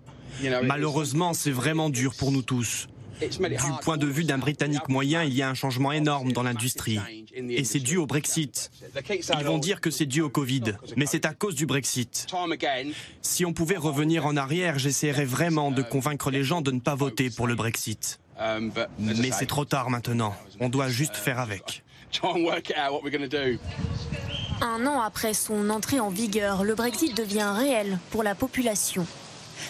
Malheureusement, c'est vraiment dur pour nous tous. Du point de vue d'un Britannique moyen, il y a un changement énorme dans l'industrie. Et c'est dû au Brexit. Ils vont dire que c'est dû au Covid, mais c'est à cause du Brexit. Si on pouvait revenir en arrière, j'essaierais vraiment de convaincre les gens de ne pas voter pour le Brexit. Mais c'est trop tard maintenant. On doit juste faire avec. Un an après son entrée en vigueur, le Brexit devient réel pour la population.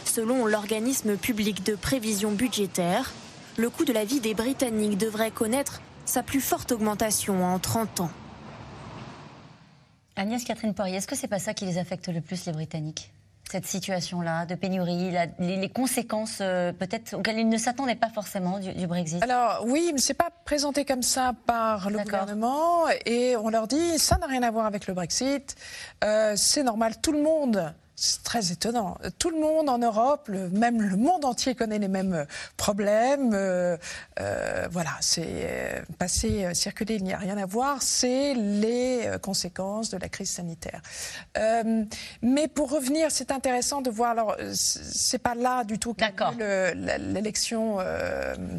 Selon l'organisme public de prévision budgétaire, le coût de la vie des Britanniques devrait connaître sa plus forte augmentation en 30 ans. Agnès Catherine Poirier, est-ce que c'est pas ça qui les affecte le plus, les Britanniques? Cette situation-là de pénurie, les, conséquences euh, peut-être auxquelles ils ne s'attendaient pas forcément du, Brexit? Alors oui, mais c'est pas présenté comme ça par le gouvernement et on leur dit ça n'a rien à voir avec le Brexit, euh, c'est normal, tout le monde c'est très étonnant. Tout le monde en Europe, même le monde entier connaît les mêmes euh, problèmes. Euh, euh, voilà, c'est passé, circuler, il n'y a rien à voir. C'est les conséquences de la crise sanitaire. mais pour revenir, c'est intéressant de voir. Alors, c'est pas là du tout l'élection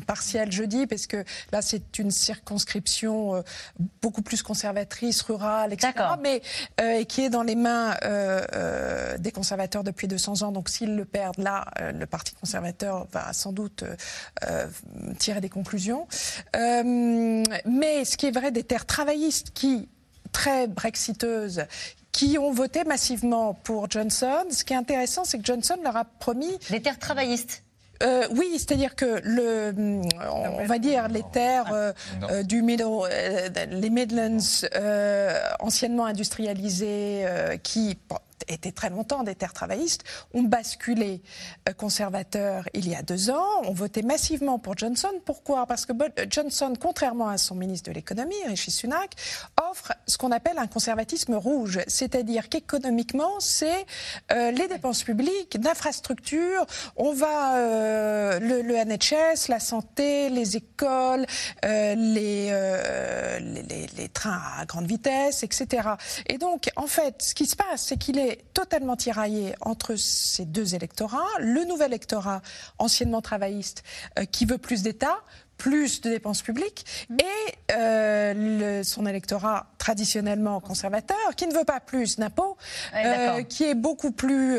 partielle jeudi, parce que là, c'est une circonscription beaucoup plus conservatrice, rurale, etc. Mais qui est dans les mains des conservateurs depuis 200 ans. Donc s'ils le perdent, là, euh, le Parti conservateur va sans doute euh, euh, tirer des conclusions. mais ce qui est vrai des terres travaillistes qui, très brexiteuses, qui ont voté massivement pour Johnson. Ce qui est intéressant, c'est que Johnson leur a promis... Des terres travaillistes oui, c'est-à-dire que le, on va dire les terres du Middle, les Midlands anciennement industrialisées, qui étaient très longtemps des terres travaillistes, ont basculé euh, conservateurs il y a deux ans, ont voté massivement pour Johnson. Pourquoi? Parce que Johnson, contrairement à son ministre de l'économie, Rishi Sunak, offre ce qu'on appelle un conservatisme rouge, c'est-à-dire qu'économiquement, c'est euh, les dépenses publiques, d'infrastructures, on va euh, le, NHS, la santé, les écoles, les, les, les trains à grande vitesse, etc. Et donc, en fait, ce qui se passe, c'est qu'il est totalement tiraillé entre ces deux électorats. Le nouvel électorat, anciennement travailliste, euh, qui veut plus d'État, plus de dépenses publiques, et euh, son électorat traditionnellement conservateur, qui ne veut pas plus d'impôts, qui est beaucoup plus,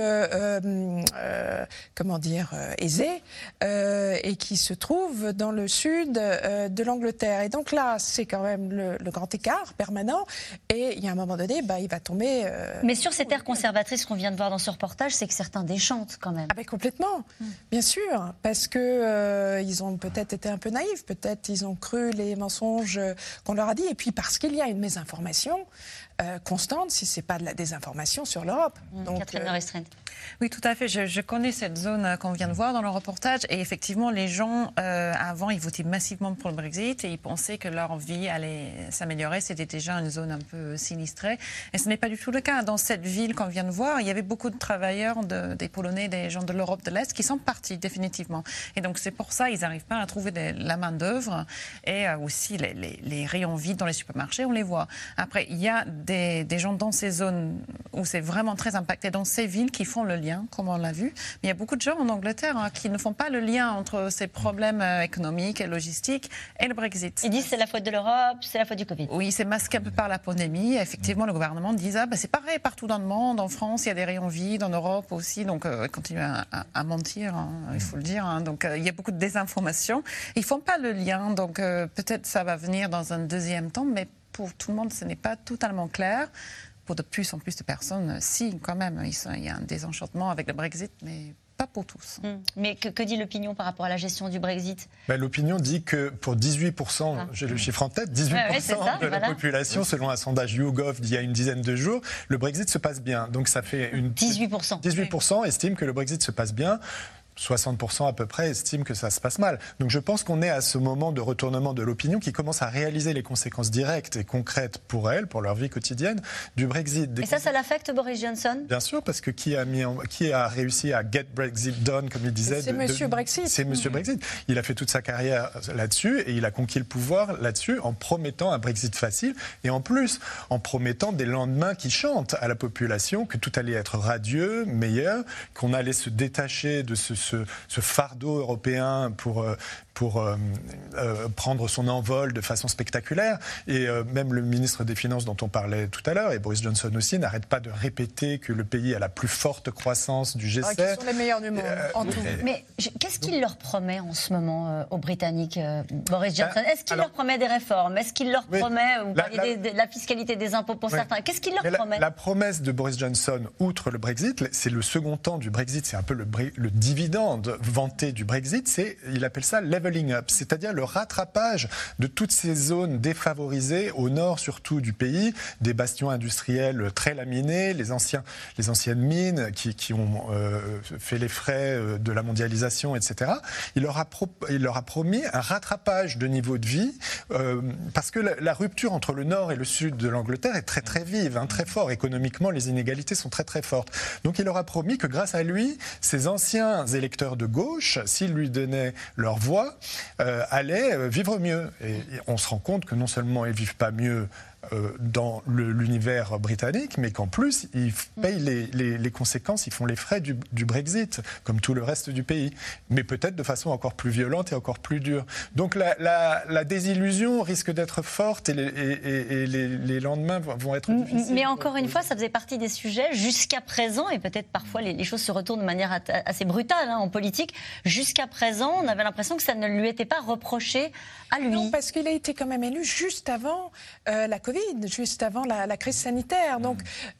comment dire, aisé, et qui se trouve dans le sud de l'Angleterre. Et donc là, c'est quand même le, grand écart permanent. Et il y a un moment donné, bah, il va tomber. Mais sur ces terres conservatrices qu'on vient de voir dans ce reportage, c'est que certains déchantent quand même. Ah ben complètement, hmm. bien sûr, parce que euh, ils ont peut-être été un peu naïfs, peut-être ils ont cru les mensonges qu'on leur a dit, et puis parce qu'il y a une mésinformation euh, constante, si c'est pas de la désinformation sur l'Europe. Donc, Catherine euh, oui, tout à fait. Je, connais cette zone euh, qu'on vient de voir dans le reportage. Et effectivement, les gens, euh, avant, ils votaient massivement pour le Brexit et ils pensaient que leur vie allait s'améliorer. C'était déjà une zone un peu sinistrée. Et ce n'est pas du tout le cas. Dans cette ville qu'on vient de voir, il y avait beaucoup de travailleurs, des Polonais, des gens de l'Europe de l'Est qui sont partis définitivement. Et donc, c'est pour ça qu'ils n'arrivent pas à trouver la main-d'œuvre et euh, aussi les, rayons vides dans les supermarchés, on les voit. Après, il y a des, des gens dans ces zones où c'est vraiment très impacté, dans ces villes qui font le lien, comme on l'a vu. Mais il y a beaucoup de gens en Angleterre hein, qui ne font pas le lien entre ces problèmes euh, économiques et logistiques et le Brexit. Ils disent c'est la faute de l'Europe, c'est la faute du Covid. Oui, c'est masqué un peu par la pandémie. Effectivement, le gouvernement dit ah, bah, c'est pareil partout dans le monde. En France, il y a des rayons vides, en Europe aussi. Donc, euh, ils continuent à, mentir, hein, il faut le dire. Hein. Donc, euh, il y a beaucoup de désinformation. Ils font pas le lien. Donc, peut-être ça va venir dans un deuxième temps, mais pour tout le monde, ce n'est pas totalement clair pour de plus en plus de personnes, si, quand même, il y a un désenchantement avec le Brexit, mais pas pour tous. Hmm. Mais que, dit l'opinion par rapport à la gestion du Brexit? Ben, L'opinion dit que pour 18%, ah. j'ai le chiffre en tête, 18% de la population, selon un sondage YouGov d'il y a une dizaine de jours, le Brexit se passe bien. Donc ça fait une... 18%. 18% estiment que le Brexit se passe bien. 60% à peu près estiment que ça se passe mal. Donc je pense qu'on est à ce moment de retournement de l'opinion qui commence à réaliser les conséquences directes et concrètes pour elles, pour leur vie quotidienne, du Brexit. et ça, ça l'affecte Boris Johnson? Bien sûr, parce que qui a, mis qui a réussi à get Brexit done, comme il disait C'est Monsieur Brexit. C'est Monsieur Brexit. Il a fait toute sa carrière là-dessus et il a conquis le pouvoir là-dessus en promettant un Brexit facile et en plus en promettant des lendemains qui chantent à la population que tout allait être radieux, meilleur, qu'on allait se détacher de ce ce, fardeau européen pour, euh, pour euh, euh, prendre son envol de façon spectaculaire. Et même le ministre des Finances dont on parlait tout à l'heure, et Boris Johnson aussi, n'arrête pas de répéter que le pays a la plus forte croissance du G7. Ah, qui sont les meilleurs du monde, en tout. Mais qu'est-ce qu'il leur promet en ce moment aux Britanniques, Boris ben, Johnson? Est-ce qu'il leur promet des réformes? Est-ce qu'il leur promet, vous la, de la fiscalité des impôts pour certains, qu'est-ce qu'il leur promet? la, promesse de Boris Johnson, outre le Brexit, c'est le second temps du Brexit, c'est un peu le, le dividende vanté du Brexit, c'est, il appelle ça c'est-à-dire le rattrapage de toutes ces zones défavorisées au nord surtout du pays, des bastions industriels très laminés, les, anciens, les anciennes mines qui, qui ont euh, fait les frais euh, de la mondialisation, etc. Il leur a, il leur a promis un rattrapage de niveau de vie euh, parce que la, rupture entre le nord et le sud de l'Angleterre est très très vive, hein, très fort. Économiquement, les inégalités sont très très fortes. Donc il leur a promis que grâce à lui, ces anciens électeurs de gauche, s'ils lui donnaient leur voix, euh, allaient euh, vivre mieux. Et on se rend compte que non seulement ils vivent pas mieux dans l'univers britannique, mais qu'en plus, ils payent les, les, conséquences, ils font les frais du, du, Brexit, comme tout le reste du pays, mais peut-être de façon encore plus violente et encore plus dure. Donc la, la, la désillusion risque d'être forte et, les, et, et les, lendemains vont être difficiles. Mais encore une fois, ça faisait partie des sujets jusqu'à présent, et peut-être parfois les, choses se retournent de manière assez brutale hein, en politique. Jusqu'à présent, on avait l'impression que ça ne lui était pas reproché à lui. Non, parce qu'il a été quand même élu juste avant euh, la Covid juste avant la, crise sanitaire. Donc,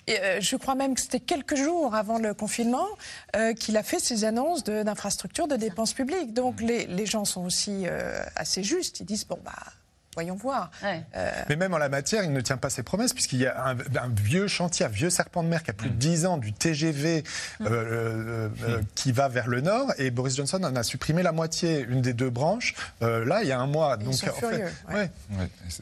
euh, je crois même que c'était quelques jours avant le confinement euh, qu'il a fait ses annonces d'infrastructures, de, dépenses publiques. Donc, les, les gens sont aussi euh, assez justes. Ils disent, bon, bah voyons voir. Euh, Mais même en la matière, il ne tient pas ses promesses, puisqu'il y a un, vieux chantier, un vieux serpent de mer qui a plus de 10 ans, du TGV mm. euh, euh, qui va vers le nord, et Boris Johnson en a supprimé la moitié, une des deux branches, là, il y a un mois. Donc, sont furieux. Ouais.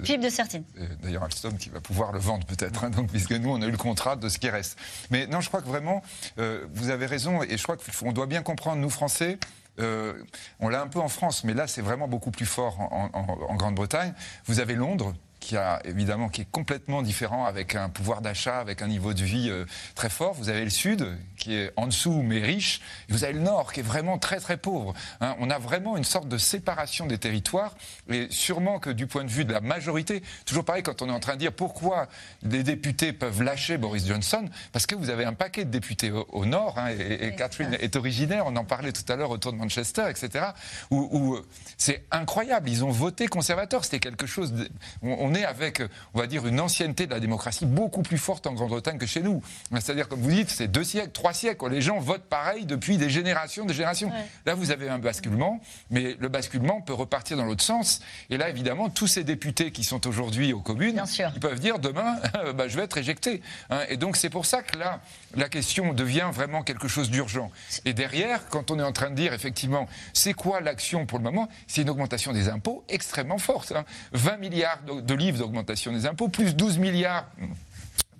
Philippe de Sertine. D'ailleurs, Alstom qui va pouvoir le vendre peut-être, hein, donc, puisque nous, on a eu le contrat de ce qui reste. Mais non, je crois que vraiment, vous avez raison, et je crois qu'on doit bien comprendre, nous, Français, euh, on l'a un peu en France, mais là c'est vraiment beaucoup plus fort en, Grande-Bretagne. Vous avez Londres qui a évidemment qui est complètement différent, avec un pouvoir d'achat, avec un niveau de vie euh, très fort. Vous avez le Sud qui est en dessous mais riche, et vous avez le Nord qui est vraiment très très pauvre. Hein. on a vraiment une sorte de séparation des territoires, et sûrement que du point de vue de la majorité, toujours pareil quand on est en train de dire pourquoi les députés peuvent lâcher Boris Johnson, parce que vous avez un paquet de députés au, Nord, hein, et, Catherine est originaire, on en parlait tout à l'heure autour de Manchester, etc., où, où c'est incroyable, ils ont voté conservateur, c'était quelque chose... De, on, est avec, on va dire, une ancienneté de la démocratie beaucoup plus forte en Grande-Bretagne que chez nous. C'est-à-dire, comme vous dites, c'est deux siècles, trois siècles. Les gens votent pareil depuis des générations, des générations. Là, vous avez un basculement, mais le basculement peut repartir dans l'autre sens. Et là, évidemment, tous ces députés qui sont aujourd'hui aux communes, ils peuvent dire demain, bah, je vais être éjecté. Hein. et donc, c'est pour ça que là, la question devient vraiment quelque chose d'urgent. Et derrière, quand on est en train de dire, effectivement, c'est quoi l'action pour le moment C'est une augmentation des impôts extrêmement forte. 20 hein. milliards de livres d'augmentation des impôts, plus 12 milliards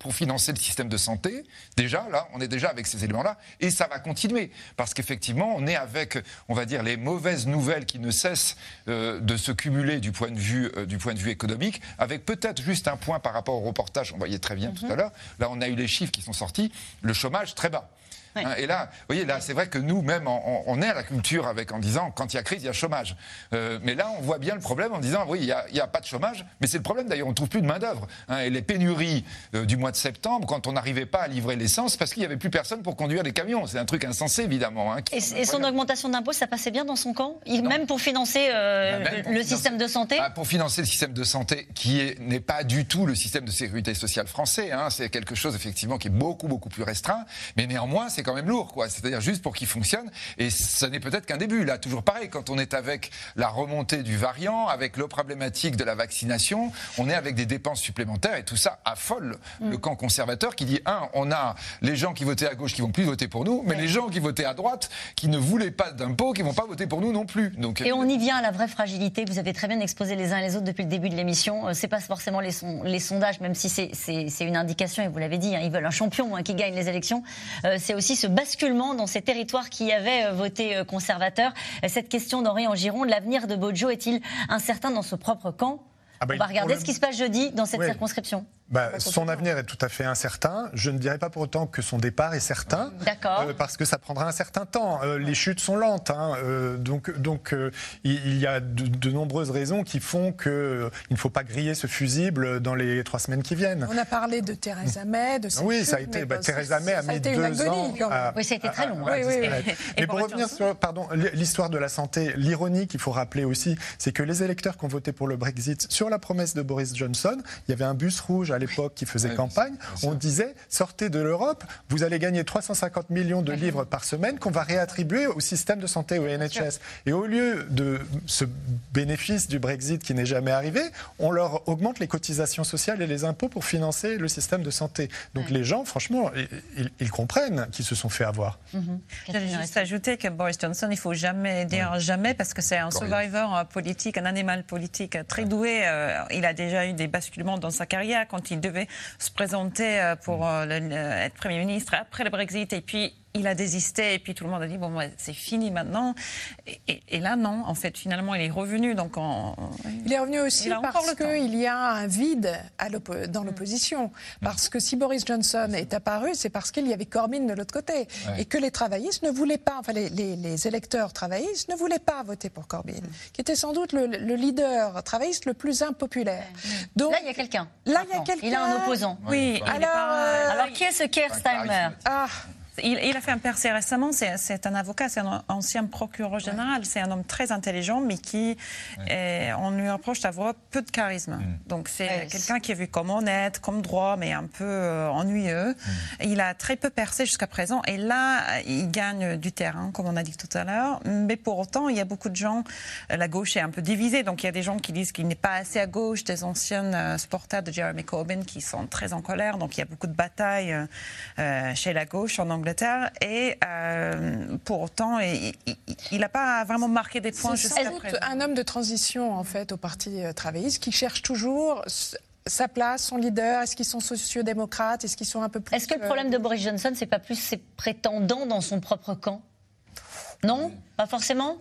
pour financer le système de santé. Déjà, là, on est déjà avec ces éléments-là, et ça va continuer, parce qu'effectivement, on est avec, on va dire, les mauvaises nouvelles qui ne cessent euh, de se cumuler du point de vue, euh, du point de vue économique, avec peut-être juste un point par rapport au reportage, on voyait très bien tout à mhm. l'heure. Là, on a eu les chiffres qui sont sortis, le chômage très bas. Hein, et là, vous voyez, là, c'est vrai que nous, même, on, est à la culture avec en disant quand il y a crise, il y a chômage. Euh, mais là, on voit bien le problème en disant oui, il n'y a, pas de chômage, mais c'est le problème d'ailleurs, on ne trouve plus de main-d'œuvre. Hein, et les pénuries euh, du mois de septembre, quand on n'arrivait pas à livrer l'essence, parce qu'il n'y avait plus personne pour conduire les camions. C'est un truc insensé, évidemment. Hein, et, son augmentation d'impôts, ça passait bien dans son camp? Même pour financer euh, bah, le système de santé? Bah, Pour financer le système de santé, qui n'est pas du tout le système de sécurité sociale français. c'est quelque chose, effectivement, qui est beaucoup, beaucoup plus restreint. Mais néanmoins, c'est quand même lourd. quoi c'est-à-dire juste pour qu'il fonctionne. Et ça n'est peut-être qu'un début. Là, toujours pareil, quand on est avec la remontée du variant, avec le problématique de la vaccination, on est avec des dépenses supplémentaires et tout ça affole mm. le camp conservateur qui dit un, on a les gens qui votaient à gauche qui vont plus voter pour nous, mais les gens qui votaient à droite qui ne voulaient pas d'impôts qui vont pas voter pour nous non plus. Donc, et on y vient à la vraie fragilité. Vous avez très bien exposé les uns et les autres depuis le début de l'émission. Euh, c'est pas forcément les, les, sondages, même si c'est une indication. Et vous l'avez dit, hein, ils veulent un champion hein, qui gagne les élections. Euh, c'est aussi ce basculement dans ces territoires qui avaient euh, voté euh, conservateur. Cette question d'Henri en Gironde, l'avenir de Bojo est-il incertain dans ce propre camp? Ah bah, On va regarder ce qui se passe jeudi dans cette circonscription. Bah, son avenir est tout à fait incertain. Je ne dirais pas pour autant que son départ est certain. D'accord. Euh, parce que ça prendra un certain temps. Euh, les chutes sont lentes. Hein. Euh, donc, donc il y a de, nombreuses raisons qui font qu'il ne faut pas griller ce fusible dans les trois semaines qui viennent. On a parlé de Theresa May, de Oui, ça a été. Bah, Theresa May a mis deux ans. oui, ça a été très long. Hein. Mais pour revenir sur pardon, l'histoire de la santé, l'ironie qu'il faut rappeler aussi, c'est que les électeurs qui ont voté pour le Brexit sur la promesse de Boris Johnson, il y avait un bus rouge à l'époque qui faisait campagne, on disait sortez de l'Europe, vous allez gagner 350 millions de livres par semaine qu'on va réattribuer au système de santé, au NHS. Et au lieu de ce bénéfice du Brexit qui n'est jamais arrivé, on leur augmente les cotisations sociales et les impôts pour financer le système de santé. Donc les gens, franchement, ils, comprennent qu'ils se sont fait avoir. Mm juste ajouter que Boris Johnson, il faut jamais dire jamais parce que c'est un survivor euh, politique, un animal politique très doué. Euh, il a déjà eu des basculements dans sa carrière quand il devait se présenter euh, pour euh, être Premier ministre après le Brexit. Et puis, il a désisté et puis tout le monde a dit bon c'est fini maintenant. Et, là non en fait finalement il est revenu donc il est revenu aussi parce qu'il y a un vide à dans l'opposition. Parce que si Boris Johnson est apparu c'est parce qu'il y avait Corbyn de l'autre côté. Et que les travaillistes ne voulaient pas enfin les, électeurs travaillistes ne voulaient pas voter pour Corbyn qui était sans doute le, leader travailliste le plus impopulaire. Donc là il y a quelqu'un là il y a quelqu'un. Il a un opposant. Oui. Alors, euh, alors qui est ce Keir Starmer ah il, a fait un percé récemment. C'est un avocat, c'est un ancien procureur général. C'est un homme très intelligent, mais qui, on lui reproche d'avoir peu de charisme. Mm. Donc c'est quelqu'un qui est vu comme honnête, comme droit, mais un peu euh, ennuyeux. Mm. Il a très peu percé jusqu'à présent. Et là, il gagne du terrain, comme on a dit tout à l'heure. Mais pour autant, il y a beaucoup de gens. Euh, la gauche est un peu divisée. Donc il y a des gens qui disent qu'il n'est pas assez à gauche, des anciennes euh, supporters de Jeremy Corbyn qui sont très en colère. Donc il y a beaucoup de batailles chez la gauche en Angleterre et euh, pour autant, il n'a pas vraiment marqué des points jusqu'à présent. un homme de transition en fait au Parti euh, travailliste qui cherche toujours sa place, son leader. Est-ce qu'ils sont sociodémocrates? Est-ce qu'ils sont un peu plus... Est-ce que le problème de Boris Johnson, c'est pas plus ses prétendants dans son propre camp? Non? Pas forcément?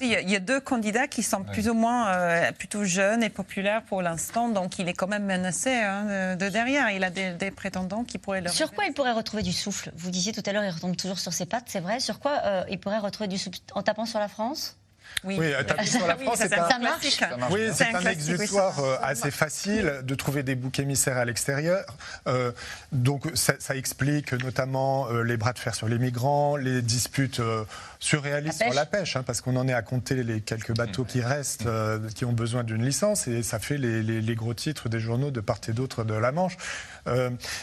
Il y a deux candidats qui sont plus ou moins euh, plutôt jeunes et populaires pour l'instant, donc il est quand même menacé hein, de, derrière. Il a des, prétendants qui pourraient le. Sur quoi il pourrait retrouver du souffle? Vous disiez tout à l'heure, il retombe toujours sur ses pattes, c'est vrai. Sur quoi euh, il pourrait retrouver du souffle En tapant sur la France? Oui, taper sur la France, c'est un, Oui, c'est un, exutoire euh, assez facile de trouver des boucs émissaires à l'extérieur. Euh, donc ça, explique notamment euh, les bras de fer sur les migrants, les disputes surréalistes sur la pêche, hein, parce qu'on en est à compter les quelques bateaux qui restent, qui ont besoin d'une licence, et ça fait les, les, gros titres des journaux de part et d'autre de la Manche.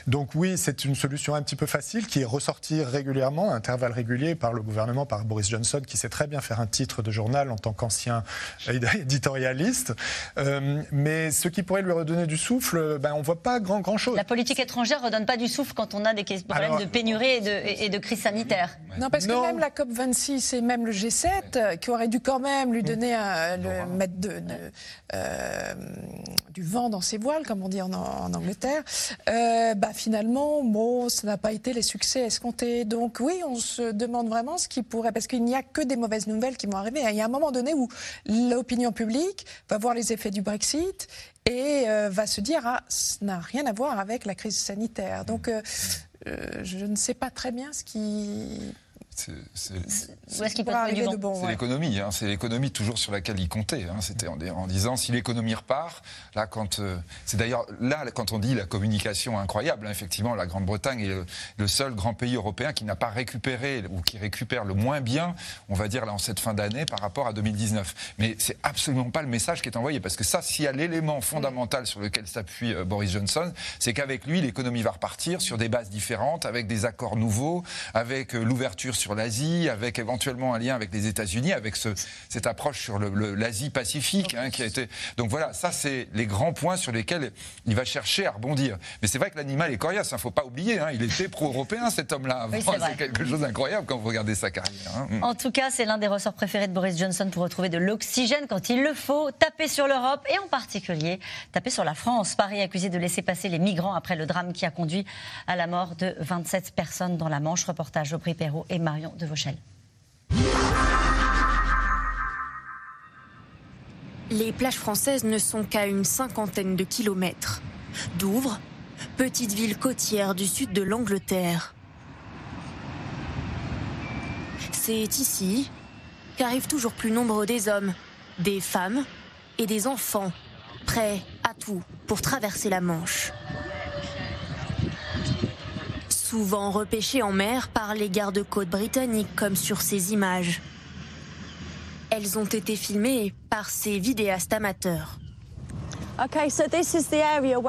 donc oui, c'est une solution un petit peu facile qui est ressortie régulièrement, à intervalles réguliers, par le gouvernement, par Boris Johnson, qui sait très bien faire un titre de journal en tant qu'ancien éditorialiste. Euh, mais ce qui pourrait lui redonner du souffle, ben, on ne voit pas grand, grand chose. La politique étrangère ne redonne pas du souffle quand on a des problèmes de pénurie et de, et de, crise sanitaire. Non, parce que même la COP26 et même le G7, qui aurait dû quand même lui donner un, le, mettre de, euh, du vent dans ses voiles, comme on dit en, Angleterre, euh, bah, finalement, bon, ça n'a pas été les succès escomptés. Donc oui, on se demande vraiment ce qui pourrait, parce qu'il n'y a que des mauvaises nouvelles qui vont arriver. Il y a un moment donné où l'opinion publique va voir les effets du Brexit et euh, va se dire ah, ça n'a rien à voir avec la crise sanitaire. Donc, euh, euh, je ne sais pas très bien ce qui c'est l'économie, hein. c'est l'économie toujours sur laquelle il comptait. Hein. C'était en, disant si l'économie repart, là quand euh, c'est d'ailleurs là quand on dit la communication incroyable, hein, effectivement la Grande-Bretagne est le, seul grand pays européen qui n'a pas récupéré ou qui récupère le moins bien, on va dire là en cette fin d'année par rapport à 2019. Mais c'est absolument pas le message qui est envoyé parce que ça, s'il y a l'élément fondamental sur lequel s'appuie euh, Boris Johnson, c'est qu'avec lui l'économie va repartir sur des bases différentes, avec des accords nouveaux, avec euh, l'ouverture sur l'Asie, avec éventuellement un lien avec les États-Unis, avec ce, cette approche sur l'Asie-Pacifique hein, qui a été. Donc voilà, ça c'est les grands points sur lesquels il va chercher à rebondir. Mais c'est vrai que l'animal est coriace, il hein, ne faut pas oublier. Hein, il était pro-européen cet homme-là. c'est quelque chose d'incroyable quand vous regardez sa carrière. Mm. En tout cas, c'est l'un des ressorts préférés de Boris Johnson pour retrouver de l'oxygène quand il le faut. Taper sur l'Europe et en particulier taper sur la France. Paris accusé de laisser passer les migrants après le drame qui a conduit à la mort de 27 personnes dans la Manche. Reportage Aubry Perrault et Marie Les plages françaises ne sont qu'à une cinquantaine de kilomètres. Douvres, petite ville côtière du sud de l'Angleterre. C'est ici qu'arrivent toujours plus nombreux des hommes, des femmes et des enfants, prêts à tout pour traverser la Manche souvent repêchés en mer par les gardes-côtes britanniques comme sur ces images. Elles ont été filmées par ces vidéastes amateurs.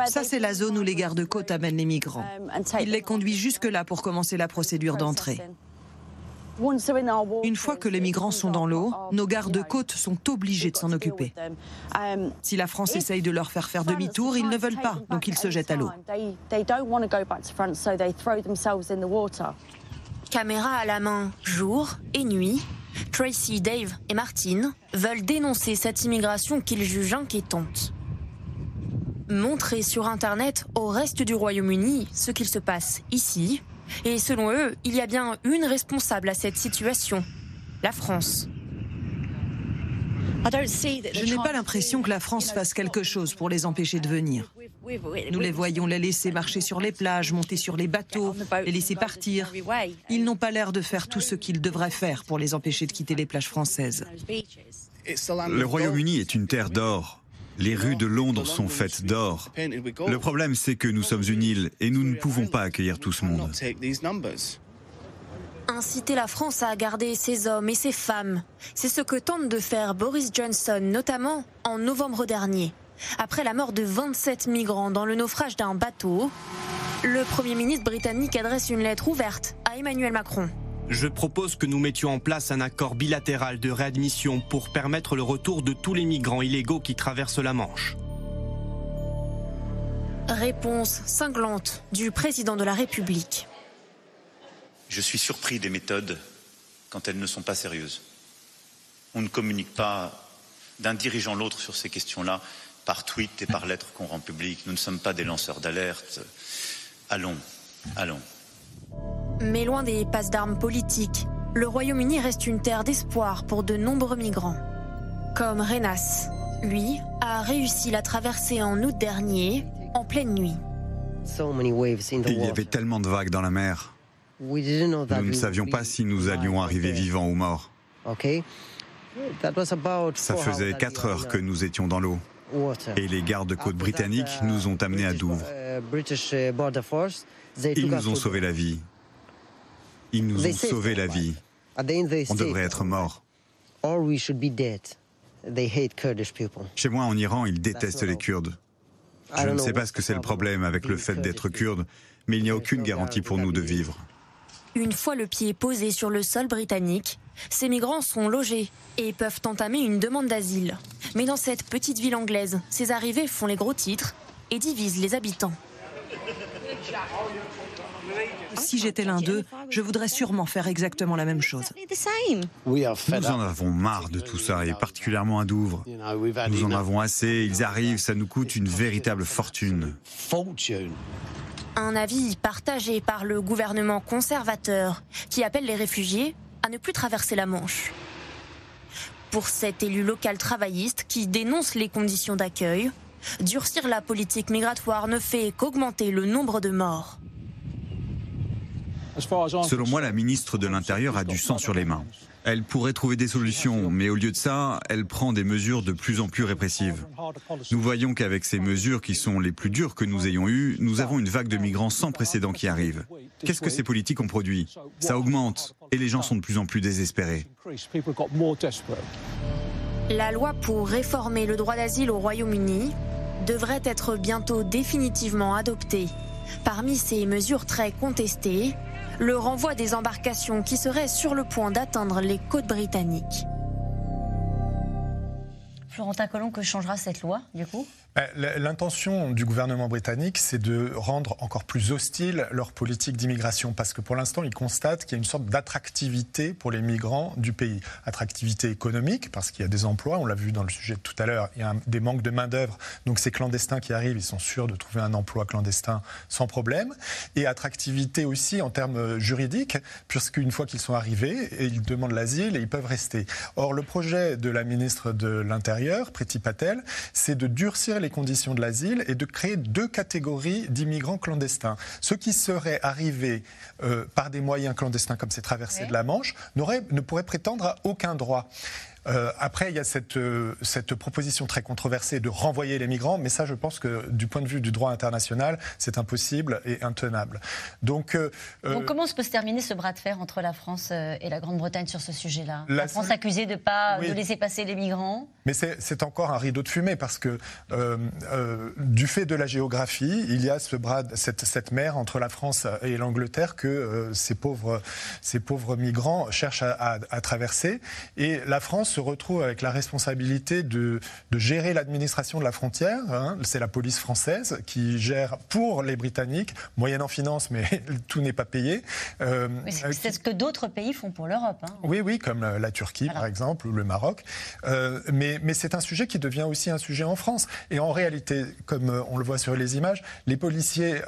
Ça, c'est la zone où les gardes-côtes amènent les migrants. Um, Ils les conduisent jusque-là pour commencer la procédure d'entrée. Une fois que les migrants sont dans l'eau, nos gardes-côtes sont obligés de s'en occuper. Si la France essaye de leur faire faire demi-tour, ils ne veulent pas, donc ils se jettent à l'eau. Caméra à la main, jour et nuit, Tracy, Dave et Martine veulent dénoncer cette immigration qu'ils jugent inquiétante. Montrer sur Internet au reste du Royaume-Uni ce qu'il se passe ici et selon eux, il y a bien une responsable à cette situation, la France. Je n'ai pas l'impression que la France fasse quelque chose pour les empêcher de venir. Nous les voyons les laisser marcher sur les plages, monter sur les bateaux, les laisser partir. Ils n'ont pas l'air de faire tout ce qu'ils devraient faire pour les empêcher de quitter les plages françaises. Le Royaume-Uni est une terre d'or. Les rues de Londres sont faites d'or. Le problème, c'est que nous sommes une île et nous ne pouvons pas accueillir tout ce monde. Inciter la France à garder ses hommes et ses femmes, c'est ce que tente de faire Boris Johnson, notamment en novembre dernier. Après la mort de 27 migrants dans le naufrage d'un bateau, le Premier ministre britannique adresse une lettre ouverte à Emmanuel Macron. Je propose que nous mettions en place un accord bilatéral de réadmission pour permettre le retour de tous les migrants illégaux qui traversent la Manche. Réponse cinglante du président de la République. Je suis surpris des méthodes quand elles ne sont pas sérieuses. On ne communique pas d'un dirigeant l'autre sur ces questions-là par tweet et par lettres qu'on rend publiques. Nous ne sommes pas des lanceurs d'alerte. Allons, allons. Mais loin des passes d'armes politiques, le Royaume-Uni reste une terre d'espoir pour de nombreux migrants. Comme Renas, lui, a réussi la traversée en août dernier, en pleine nuit. Il y avait tellement de vagues dans la mer. Nous ne savions pas si nous allions arriver vivants ou morts. Ça faisait 4 heures que nous étions dans l'eau. Et les gardes-côtes britanniques nous ont amenés à Douvres. Ils nous ont sauvé la vie. Ils nous ont sauvé la vie. On devrait être morts. Chez moi en Iran, ils détestent les Kurdes. Je ne sais pas ce que c'est le problème avec le fait d'être kurde, mais il n'y a aucune garantie pour nous de vivre. Une fois le pied posé sur le sol britannique, ces migrants sont logés et peuvent entamer une demande d'asile. Mais dans cette petite ville anglaise, ces arrivées font les gros titres et divisent les habitants. Si j'étais l'un d'eux, je voudrais sûrement faire exactement la même chose. Nous en avons marre de tout ça, et particulièrement à Douvres. Nous en avons assez, ils arrivent, ça nous coûte une véritable fortune. Un avis partagé par le gouvernement conservateur qui appelle les réfugiés à ne plus traverser la Manche. Pour cet élu local travailliste qui dénonce les conditions d'accueil, durcir la politique migratoire ne fait qu'augmenter le nombre de morts. Selon moi, la ministre de l'Intérieur a du sang sur les mains. Elle pourrait trouver des solutions, mais au lieu de ça, elle prend des mesures de plus en plus répressives. Nous voyons qu'avec ces mesures qui sont les plus dures que nous ayons eues, nous avons une vague de migrants sans précédent qui arrive. Qu'est-ce que ces politiques ont produit? Ça augmente et les gens sont de plus en plus désespérés. La loi pour réformer le droit d'asile au Royaume-Uni devrait être bientôt définitivement adoptée. Parmi ces mesures très contestées, le renvoi des embarcations qui seraient sur le point d'atteindre les côtes britanniques. Florentin Colomb, que changera cette loi, du coup? L'intention du gouvernement britannique, c'est de rendre encore plus hostile leur politique d'immigration, parce que pour l'instant, ils constatent qu'il y a une sorte d'attractivité pour les migrants du pays. Attractivité économique, parce qu'il y a des emplois, on l'a vu dans le sujet de tout à l'heure, il y a des manques de main-d'œuvre, donc ces clandestins qui arrivent, ils sont sûrs de trouver un emploi clandestin sans problème. Et attractivité aussi en termes juridiques, puisqu'une fois qu'ils sont arrivés, ils demandent l'asile et ils peuvent rester. Or, le projet de la ministre de l'Intérieur, Priti Patel, c'est de durcir les conditions de l'asile et de créer deux catégories d'immigrants clandestins. Ceux qui seraient arrivés euh, par des moyens clandestins comme ces traversées de la Manche ne pourraient prétendre à aucun droit. Euh, après, il y a cette, euh, cette proposition très controversée de renvoyer les migrants, mais ça, je pense que du point de vue du droit international, c'est impossible et intenable. Donc, euh, comment se peut se terminer ce bras de fer entre la France et la Grande-Bretagne sur ce sujet-là? La, France accusée de ne pas de laisser passer les migrants? Mais c'est encore un rideau de fumée parce que du fait de la géographie, il y a ce bras, cette, cette mer entre la France et l'Angleterre que ces, pauvres, ces pauvres migrants cherchent à, à, à traverser. Et la France se retrouve avec la responsabilité de, gérer l'administration de la frontière. Hein. C'est la police française qui gère pour les Britanniques, moyennant finance, mais tout n'est pas payé. Euh, c'est ce que d'autres pays font pour l'Europe. Hein. Oui, oui, comme la, Turquie, par exemple, ou le Maroc. Euh, mais, mais c'est un sujet qui devient aussi un sujet en France. Et en réalité, comme euh, on le voit sur les images, les policiers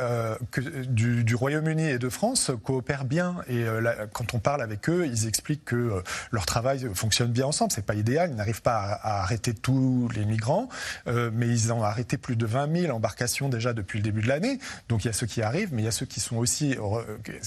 que, du, Royaume-Uni et de France coopèrent bien. Et quand on parle avec eux, ils expliquent que leur travail fonctionne bien ensemble c'est pas idéal. Ils n'arrivent pas à, arrêter tous les migrants, euh, mais ils ont arrêté plus de 20 000 embarcations déjà depuis le début de l'année. Donc il y a ceux qui arrivent, mais il y a ceux qui sont aussi, euh,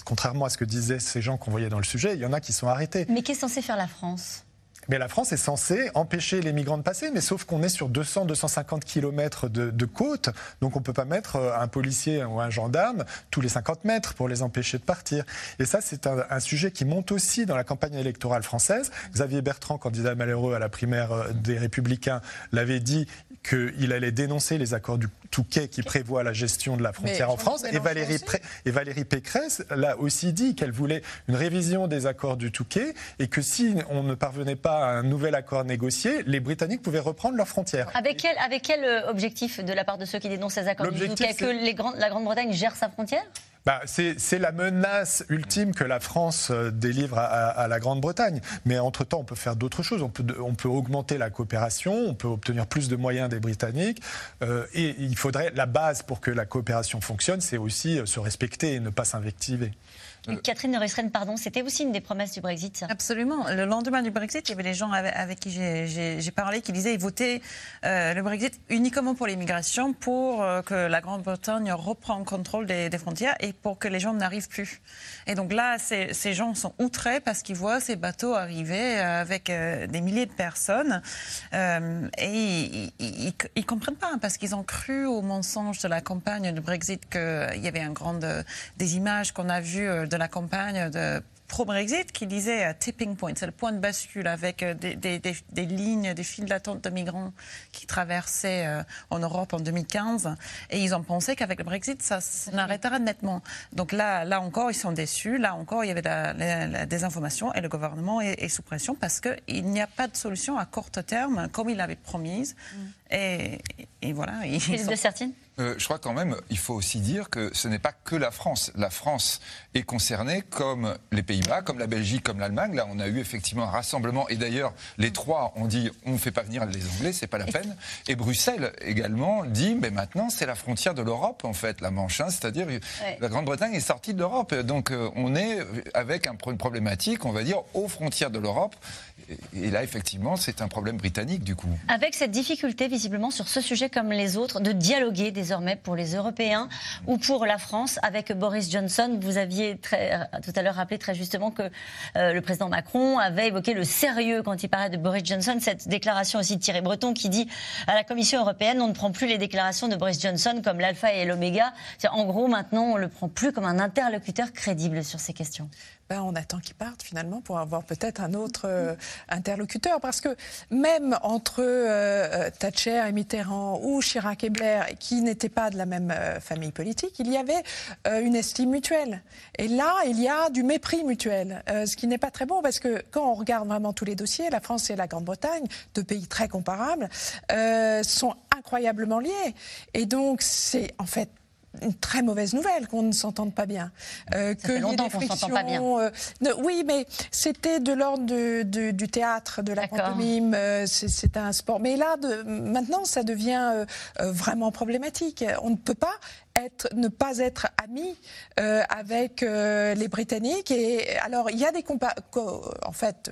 contrairement à ce que disaient ces gens qu'on voyait dans le sujet, il y en a qui sont arrêtés. Mais qu'est censé faire la France? Mais la France est censée empêcher les migrants de passer, mais sauf qu'on est sur 200-250 km de, côte, donc on ne peut pas mettre euh, un policier ou un gendarme tous les 50 mètres pour les empêcher de partir. Et ça, c'est un, sujet qui monte aussi dans la campagne électorale française. Xavier Bertrand, candidat malheureux à la primaire euh, des Républicains, l'avait dit qu'il allait dénoncer les accords du Touquet qui prévoient la gestion de la frontière en France. Et Valérie, et Valérie, Pécresse l'a aussi dit qu'elle voulait une révision des accords du Touquet et que si on ne parvenait pas à un nouvel accord négocié, les Britanniques pouvaient reprendre leurs frontières. Avec quel, avec quel euh, objectif de la part de ceux qui dénoncent ces accords? Touquet Que les la Grande-Bretagne gère sa frontière? Bah, c'est la menace ultime que la France euh, délivre à, la Grande-Bretagne. Mais entre-temps, on peut faire d'autres choses. On peut, on peut, augmenter la coopération, on peut obtenir plus de moyens des Britanniques. Euh, et il faudrait, la base pour que la coopération fonctionne, c'est aussi se respecter et ne pas s'invectiver. Catherine de pardon, c'était aussi une des promesses du Brexit, ça. Absolument. Le lendemain du Brexit, il y avait des gens avec, qui j'ai parlé qui disaient qu'ils votaient euh, le Brexit uniquement pour l'immigration, pour euh, que la Grande-Bretagne reprenne contrôle des, frontières et pour que les gens n'arrivent plus. Et donc là, ces, gens sont outrés parce qu'ils voient ces bateaux arriver euh, avec des milliers de personnes et ils ne comprennent pas parce qu'ils ont cru au mensonge de la campagne du Brexit qu'il y avait un grand des images qu'on a vues de la campagne de pro-Brexit qui disait euh, tipping point, c'est le point de bascule avec euh, des, des, lignes, des files d'attente de migrants qui traversaient euh, en Europe en 2015. Et ils ont pensé qu'avec le Brexit, ça s'arrêterait nettement. Donc là, là encore, ils sont déçus. Là encore, il y avait la, désinformation et le gouvernement est, sous pression parce qu'il n'y a pas de solution à court terme comme il l'avait promise. Et, et, voilà. Ils de certaines euh, je crois quand même, il faut aussi dire que ce n'est pas que la France. La France est concernée comme les Pays-Bas, comme la Belgique, comme l'Allemagne. Là, on a eu effectivement un rassemblement. Et d'ailleurs, les trois ont dit on ne fait pas venir les Anglais, c'est pas la peine. Et Bruxelles également dit mais maintenant, c'est la frontière de l'Europe, en fait, la Manche. Hein. C'est-à-dire, la Grande-Bretagne est sortie de l'Europe. Donc, euh, on est avec une problématique, on va dire, aux frontières de l'Europe. Et là, effectivement, c'est un problème britannique, du coup. Avec cette difficulté, visiblement, sur ce sujet comme les autres, de dialoguer désormais pour les Européens ou pour la France avec Boris Johnson. Vous aviez tout à l'heure rappelé très justement que euh, le président Macron avait évoqué le sérieux quand il parlait de Boris Johnson. Cette déclaration aussi de Thierry Breton qui dit à la Commission européenne, on ne prend plus les déclarations de Boris Johnson comme l'alpha et l'oméga. En gros, maintenant, on le prend plus comme un interlocuteur crédible sur ces questions. Ben, on attend qu'il parte finalement pour avoir peut-être un autre euh, interlocuteur. Parce que même entre euh, euh, Thatcher et Mitterrand ou Chirac et Blair, qui n'étaient pas de la même famille politique, il y avait une estime mutuelle. Et là, il y a du mépris mutuel, ce qui n'est pas très bon parce que quand on regarde vraiment tous les dossiers, la France et la Grande-Bretagne, deux pays très comparables, sont incroyablement liés. Et donc, c'est en fait une très mauvaise nouvelle qu'on ne s'entende pas bien. Euh, Ça que fait longtemps qu'on s'entend pas bien. Euh, oui, mais c'était de l'ordre du théâtre, de la pantomime. Euh, c'est un sport. Mais là, maintenant, ça devient vraiment problématique. On ne peut pas être, ne pas être amis avec les Britanniques. Et alors, il y a des en fait,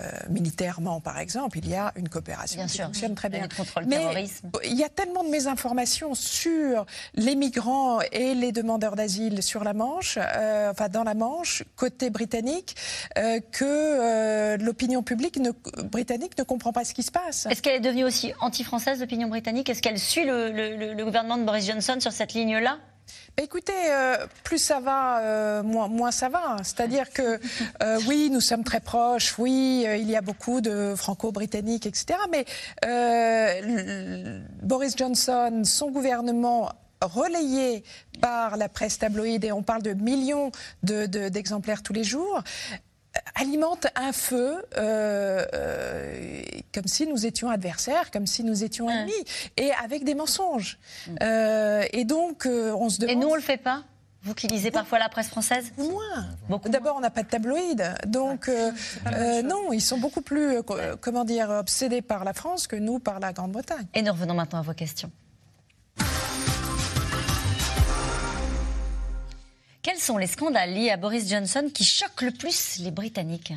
euh, militairement, par exemple, il y a une coopération qui fonctionne très bien. Mais il y a tellement de mésinformations sur les migrants et les demandeurs d'asile sur la Manche, euh, enfin dans la Manche, côté britannique, euh, que l'opinion publique britannique ne comprend pas ce qui se passe. Est-ce qu'elle est devenue aussi anti-française, l'opinion britannique? Est-ce qu'elle suit le gouvernement de Boris Johnson sur cette bah, écoutez, euh, plus ça va, euh, moins, ça va. C'est-à-dire que euh, oui, nous sommes très proches, oui, il y a beaucoup de franco-britanniques, etc. Mais Boris Johnson, son gouvernement relayé par la presse tabloïde, et on parle de millions d'exemplaires tous les jours, alimente un feu euh, euh, comme si nous étions adversaires, comme si nous étions ennemis, et avec des mensonges. Mm. Euh, et donc, on se demande... Et nous, on le fait pas vous qui lisez parfois la presse française Moins. D'abord, on n'a pas de tabloïd. Donc, non, ils sont beaucoup plus, comment dire, obsédés par la France que nous par la Grande-Bretagne. Et nous revenons maintenant à vos questions. Quels sont les scandales liés à Boris Johnson qui choquent le plus les Britanniques?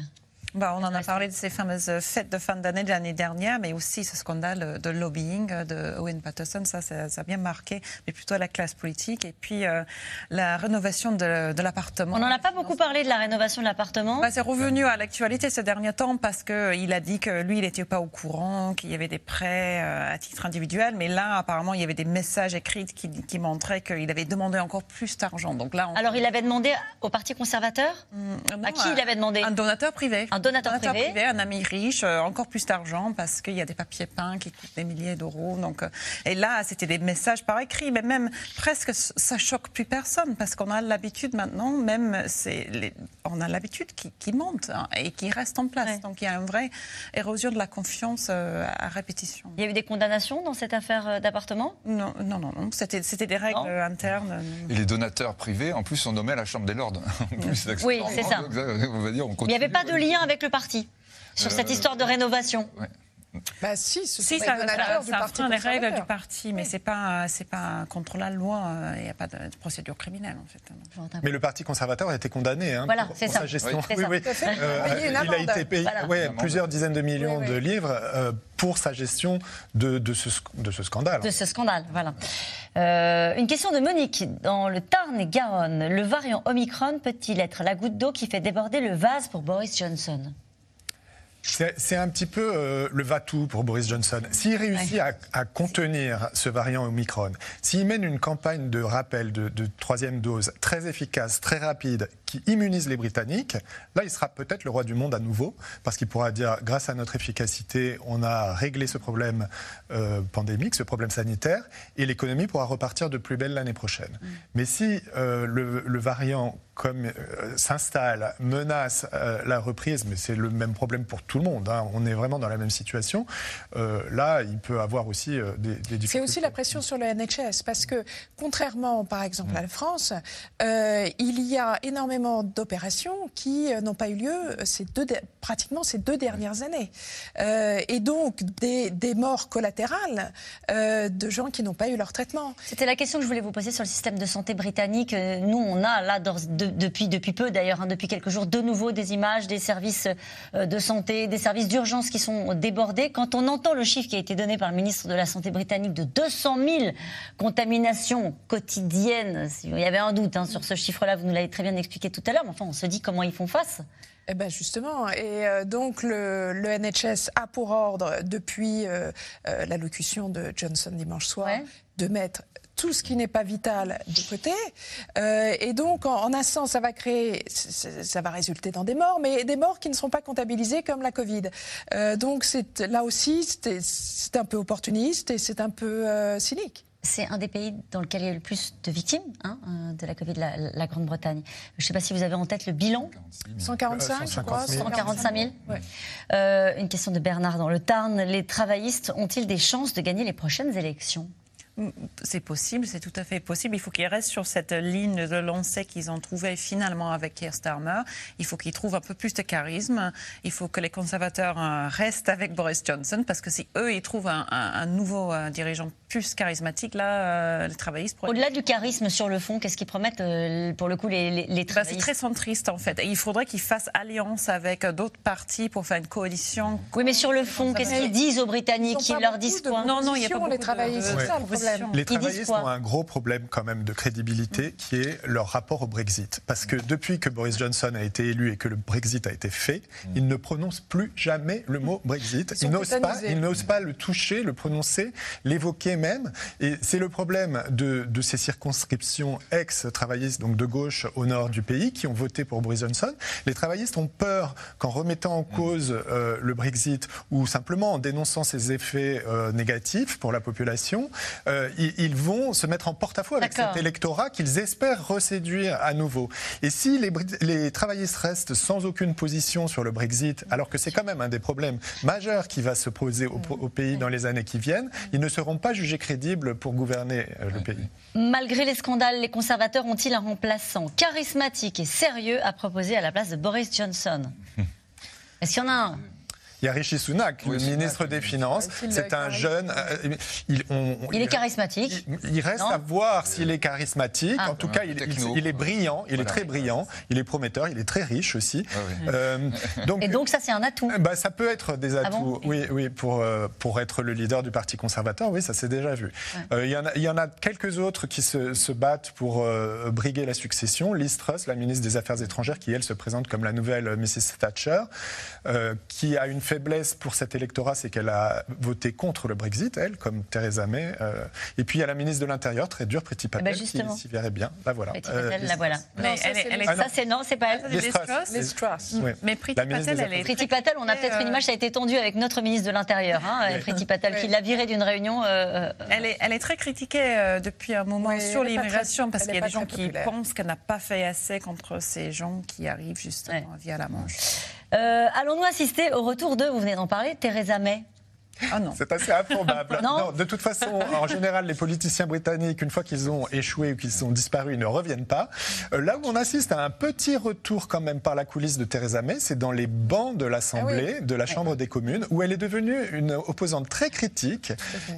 Bah, on en a parlé de ces fameuses fêtes de fin d'année de l'année dernière, mais aussi ce scandale de lobbying de Owen Patterson, ça, ça, a bien marqué, mais plutôt la classe politique. Et puis euh, la rénovation de, l'appartement. On n'en a pas beaucoup parlé de la rénovation de l'appartement. Bah, c'est revenu à l'actualité ces derniers temps parce qu'il a dit que lui, il n'était pas au courant, qu'il y avait des prêts euh, à titre individuel, mais là, apparemment, il y avait des messages écrits qui, qui montraient qu'il avait demandé encore plus d'argent. Donc là, Alors, il avait demandé au Parti conservateur? Mmh, À qui il avait demandé? Un donateur privé donateur, privé. Un ami riche, euh, encore plus d'argent parce qu'il y a des papiers peints qui coûtent des milliers d'euros. Donc, euh, et là, c'était des messages par écrit, mais même presque ça choque plus personne parce qu'on a l'habitude maintenant, même les, on a l'habitude qui, qui monte hein, et qui reste en place. Donc il y a une vraie érosion de la confiance euh, à répétition. Il y a eu des condamnations dans cette affaire d'appartement? Non, non, non, non. C'était, des règles internes. Et les donateurs privés, en plus, sont nommés à la Chambre des Lords. oui, c'est ça. On va dire, il n'y avait pas de lien avec le parti sur cette histoire de rénovation. Bah si, ce si, ça, ça, du parti les règles du parti, mais c'est pas c'est pas contre la loi. Il n'y a pas de, procédure criminelle en fait. Mais le parti conservateur a été condamné hein, voilà, pour, ça. sa gestion. Oui, oui, euh, il a été payé plusieurs dizaines de millions de livres euh, pour sa gestion de, de, ce, de ce scandale. De ce scandale, voilà. Euh, une question de Monique. Dans le Tarn et Garonne, le variant Omicron peut-il être la goutte d'eau qui fait déborder le vase pour Boris Johnson? C'est un petit peu euh, le va-tout pour Boris Johnson. S'il réussit à, contenir ce variant Omicron, s'il mène une campagne de rappel de, de, troisième dose très efficace, très rapide, qui immunise les Britanniques, là, il sera peut-être le roi du monde à nouveau, parce qu'il pourra dire, grâce à notre efficacité, on a réglé ce problème euh, pandémique, ce problème sanitaire, et l'économie pourra repartir de plus belle l'année prochaine. Mm. Mais si euh, le, le, variant comme euh, s'installe, menace euh, la reprise, mais c'est le même problème pour tout le monde. Hein. On est vraiment dans la même situation. Euh, là, il peut avoir aussi des, des, difficultés. C'est aussi la pression sur le NHS, parce que contrairement, par exemple, à la France, il y a énormément d'opérations qui n'ont pas eu lieu ces deux, pratiquement ces deux dernières années, et donc des, des morts collatérales de gens qui n'ont pas eu leur traitement. C'était la question que je voulais vous poser sur le système de santé britannique. Nous, on a là de depuis, depuis peu d'ailleurs, hein, depuis quelques jours, de nouveau des images des services euh, de santé, des services d'urgence qui sont débordés. Quand on entend le chiffre qui a été donné par le ministre de la Santé britannique de 200 000 contaminations quotidiennes, s'il y avait un doute hein, sur ce chiffre-là, vous nous l'avez très bien expliqué tout à l'heure, mais enfin on se dit comment ils font face. Eh ben justement, et euh, donc le, NHS a pour ordre, depuis euh, l'allocution de Johnson dimanche soir, de mettre tout ce qui n'est pas vital de côté. Euh, et donc, en, un sens, ça va créer, ça va résulter dans des morts, mais des morts qui ne sont pas comptabilisées comme la Covid. Euh, donc, c'est là aussi, c'est un peu opportuniste et c'est un peu euh, cynique. C'est un des pays dans lequel il y a le plus de victimes hein, de la Covid, la, Grande-Bretagne. Je ne sais pas si vous avez en tête le bilan. 145, je crois. 145 000. une question de Bernard dans le Tarn. Les travaillistes ont-ils des chances de gagner les prochaines élections? C'est possible, c'est tout à fait possible. Il faut qu'ils restent sur cette ligne de lancée qu'ils ont trouvée finalement avec Keir Starmer. Il faut qu'ils trouvent un peu plus de charisme. Il faut que les conservateurs euh, restent avec Boris Johnson parce que si eux, ils trouvent un, nouveau euh, dirigeant plus charismatique, là, euh, les travaillistes... Au-delà du charisme sur le fond, qu'est-ce qu'ils promettent pour le coup les, les, bah, travaillistes C'est très centriste en fait. Et il faudrait qu'ils fassent alliance avec d'autres partis pour faire une coalition. Oui, mais sur le fond, qu'est-ce qu'ils disent aux Britanniques Ils, leur disent quoi Non, non, il n'y a pas beaucoup les travaillistes. Les travaillistes ont un gros problème quand même de crédibilité qui est leur rapport au Brexit. Parce que depuis que Boris Johnson a été élu et que le Brexit a été fait, mm. il ne prononce plus jamais le mot Brexit. Il n'ose pas, pas le toucher, le prononcer, l'évoquer même. Et c'est le problème de, de ces circonscriptions ex-travaillistes, donc de gauche au nord du pays, qui ont voté pour Boris Johnson. Les travaillistes ont peur qu'en remettant en mm. cause euh, le Brexit ou simplement en dénonçant ses effets euh, négatifs pour la population, euh, euh, ils, vont se mettre en porte-à-faux avec cet électorat qu'ils espèrent reséduire à nouveau. Et si les, les, travaillistes restent sans aucune position sur le Brexit, alors que c'est quand même un des problèmes majeurs qui va se poser au, pays dans les années qui viennent, ils ne seront pas jugés crédibles pour gouverner euh, le pays. Malgré les scandales, les conservateurs ont-ils un remplaçant charismatique et sérieux à proposer à la place de Boris Johnson? Est-ce qu'il y en a un? Il y a Rishi Sunak, le ministre des Finances. C'est un jeune. Euh, il, est charismatique. Il, reste à voir s'il est charismatique. Ah. En tout cas, il, est brillant. Il est très brillant. Il est prometteur. Il est très riche aussi. Ah euh, donc, Et donc, ça, c'est un atout bah, Ça peut être des ah atouts, oui, oui pour, euh, pour être le leader du Parti conservateur. Oui, ça s'est déjà vu. il, y en a, il y en a quelques autres qui se, se battent pour briguer la succession. Liz Truss, la ministre des Affaires étrangères, qui, elle, se présente comme la nouvelle Mrs. Thatcher, qui a une faiblesse pour cet électorat, c'est qu'elle a voté contre le Brexit, elle, comme Theresa May. Euh, et puis il y a la ministre de l'Intérieur, très dure, Priti Eh ben, Patel, qui s'y verrait bien. La voilà. Euh, Patel, la voilà. Non, ça, c'est les- Ça, c'est non, c'est pas elle. Mais Priti Patel, elle est Priti Patel, on a peut-être une image, ça a été tendu avec notre ministre de l'Intérieur, hein, Oui. Priti Patel, qui l'a viré d'une réunion. euh, euh, Elle est, elle est très critiquée euh, depuis un moment Oui, sur l'immigration parce qu'il y a des gens qui pensent qu'elle n'a pas fait assez contre ces gens qui arrivent justement via la Manche. Euh, Allons-nous assister au retour de, vous venez d'en parler, Theresa May? Ah. C'est assez improbable. Non. de toute façon, en général, les politiciens britanniques, une fois qu'ils ont échoué ou qu'ils sont disparus, ils ne reviennent pas. Euh, Là où on assiste à un petit retour quand même par la coulisse de Theresa May, c'est dans les bancs de l'Assemblée, de la Chambre des communes, où elle est devenue une opposante très critique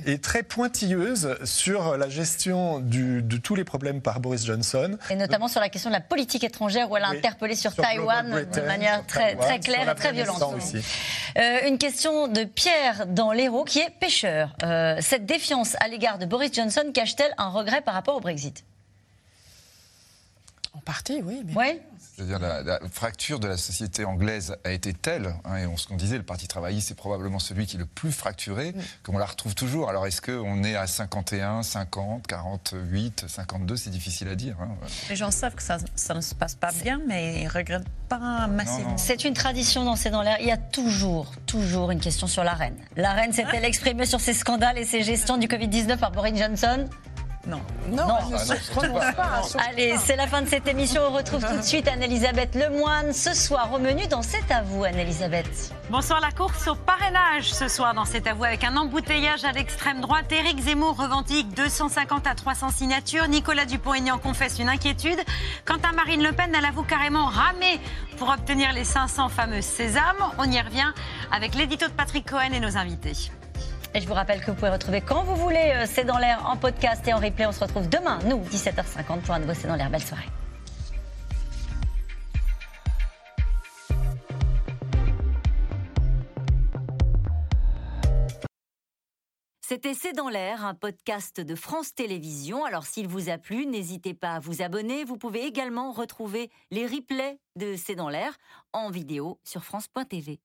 et très pointilleuse sur la gestion du- de tous les problèmes par Boris Johnson. Et notamment sur la question de la politique étrangère, où elle a Oui. interpellé sur, Sur Taïwan de manière très, Taïwan, très sur claire et très violente. Euh, une question de Pierre dans l'Hérault, qui est pêcheur. Euh, cette défiance à l'égard de Boris Johnson cache-t-elle un regret par rapport au Brexit? En partie, oui. Mais... Oui la, la fracture de la société anglaise a été telle, hein, et on, ce qu'on disait, le Parti travailliste, c'est probablement celui qui est le plus fracturé, qu'on la retrouve toujours. Alors est-ce qu'on est à 51, 50, 48, 52 C'est difficile à dire. hein. Les gens savent que ça, ça ne se passe pas bien, mais ils ne regrettent pas massivement. C'est une tradition dans C'est dans l'air. Il y a toujours, toujours une question sur la reine. La reine s'est-elle exprimée sur ces scandales et ces gestions du Covid-19 par Boris Johnson Non. Non, Non. elle ne Ah se non, surtout prononce pas. Allez, c'est la fin de cette émission. On retrouve tout de suite Anne-Elisabeth Lemoine ce soir au menu dans C'est à vous, Anne-Elisabeth. Bonsoir, la course au parrainage ce soir dans cet avou avec un embouteillage à l'extrême droite. Éric Zemmour revendique 250 à 300 signatures. Nicolas Dupont-Aignan confesse une inquiétude. Quant à Marine Le Pen, elle avoue carrément ramer pour obtenir les 500 fameux sésames. On y revient avec l'édito de Patrick Cohen et nos invités. Et je vous rappelle que vous pouvez retrouver quand vous voulez euh, C'est dans l'air en podcast et en replay. On se retrouve demain, nous, 17h50 pour un nouveau C'est dans l'air. Belle soirée. C'était C'est dans l'air, un podcast de France Télévisions. Alors s'il vous a plu, n'hésitez pas à vous abonner. Vous pouvez également retrouver les replays de C'est dans l'air en vidéo sur France.tv.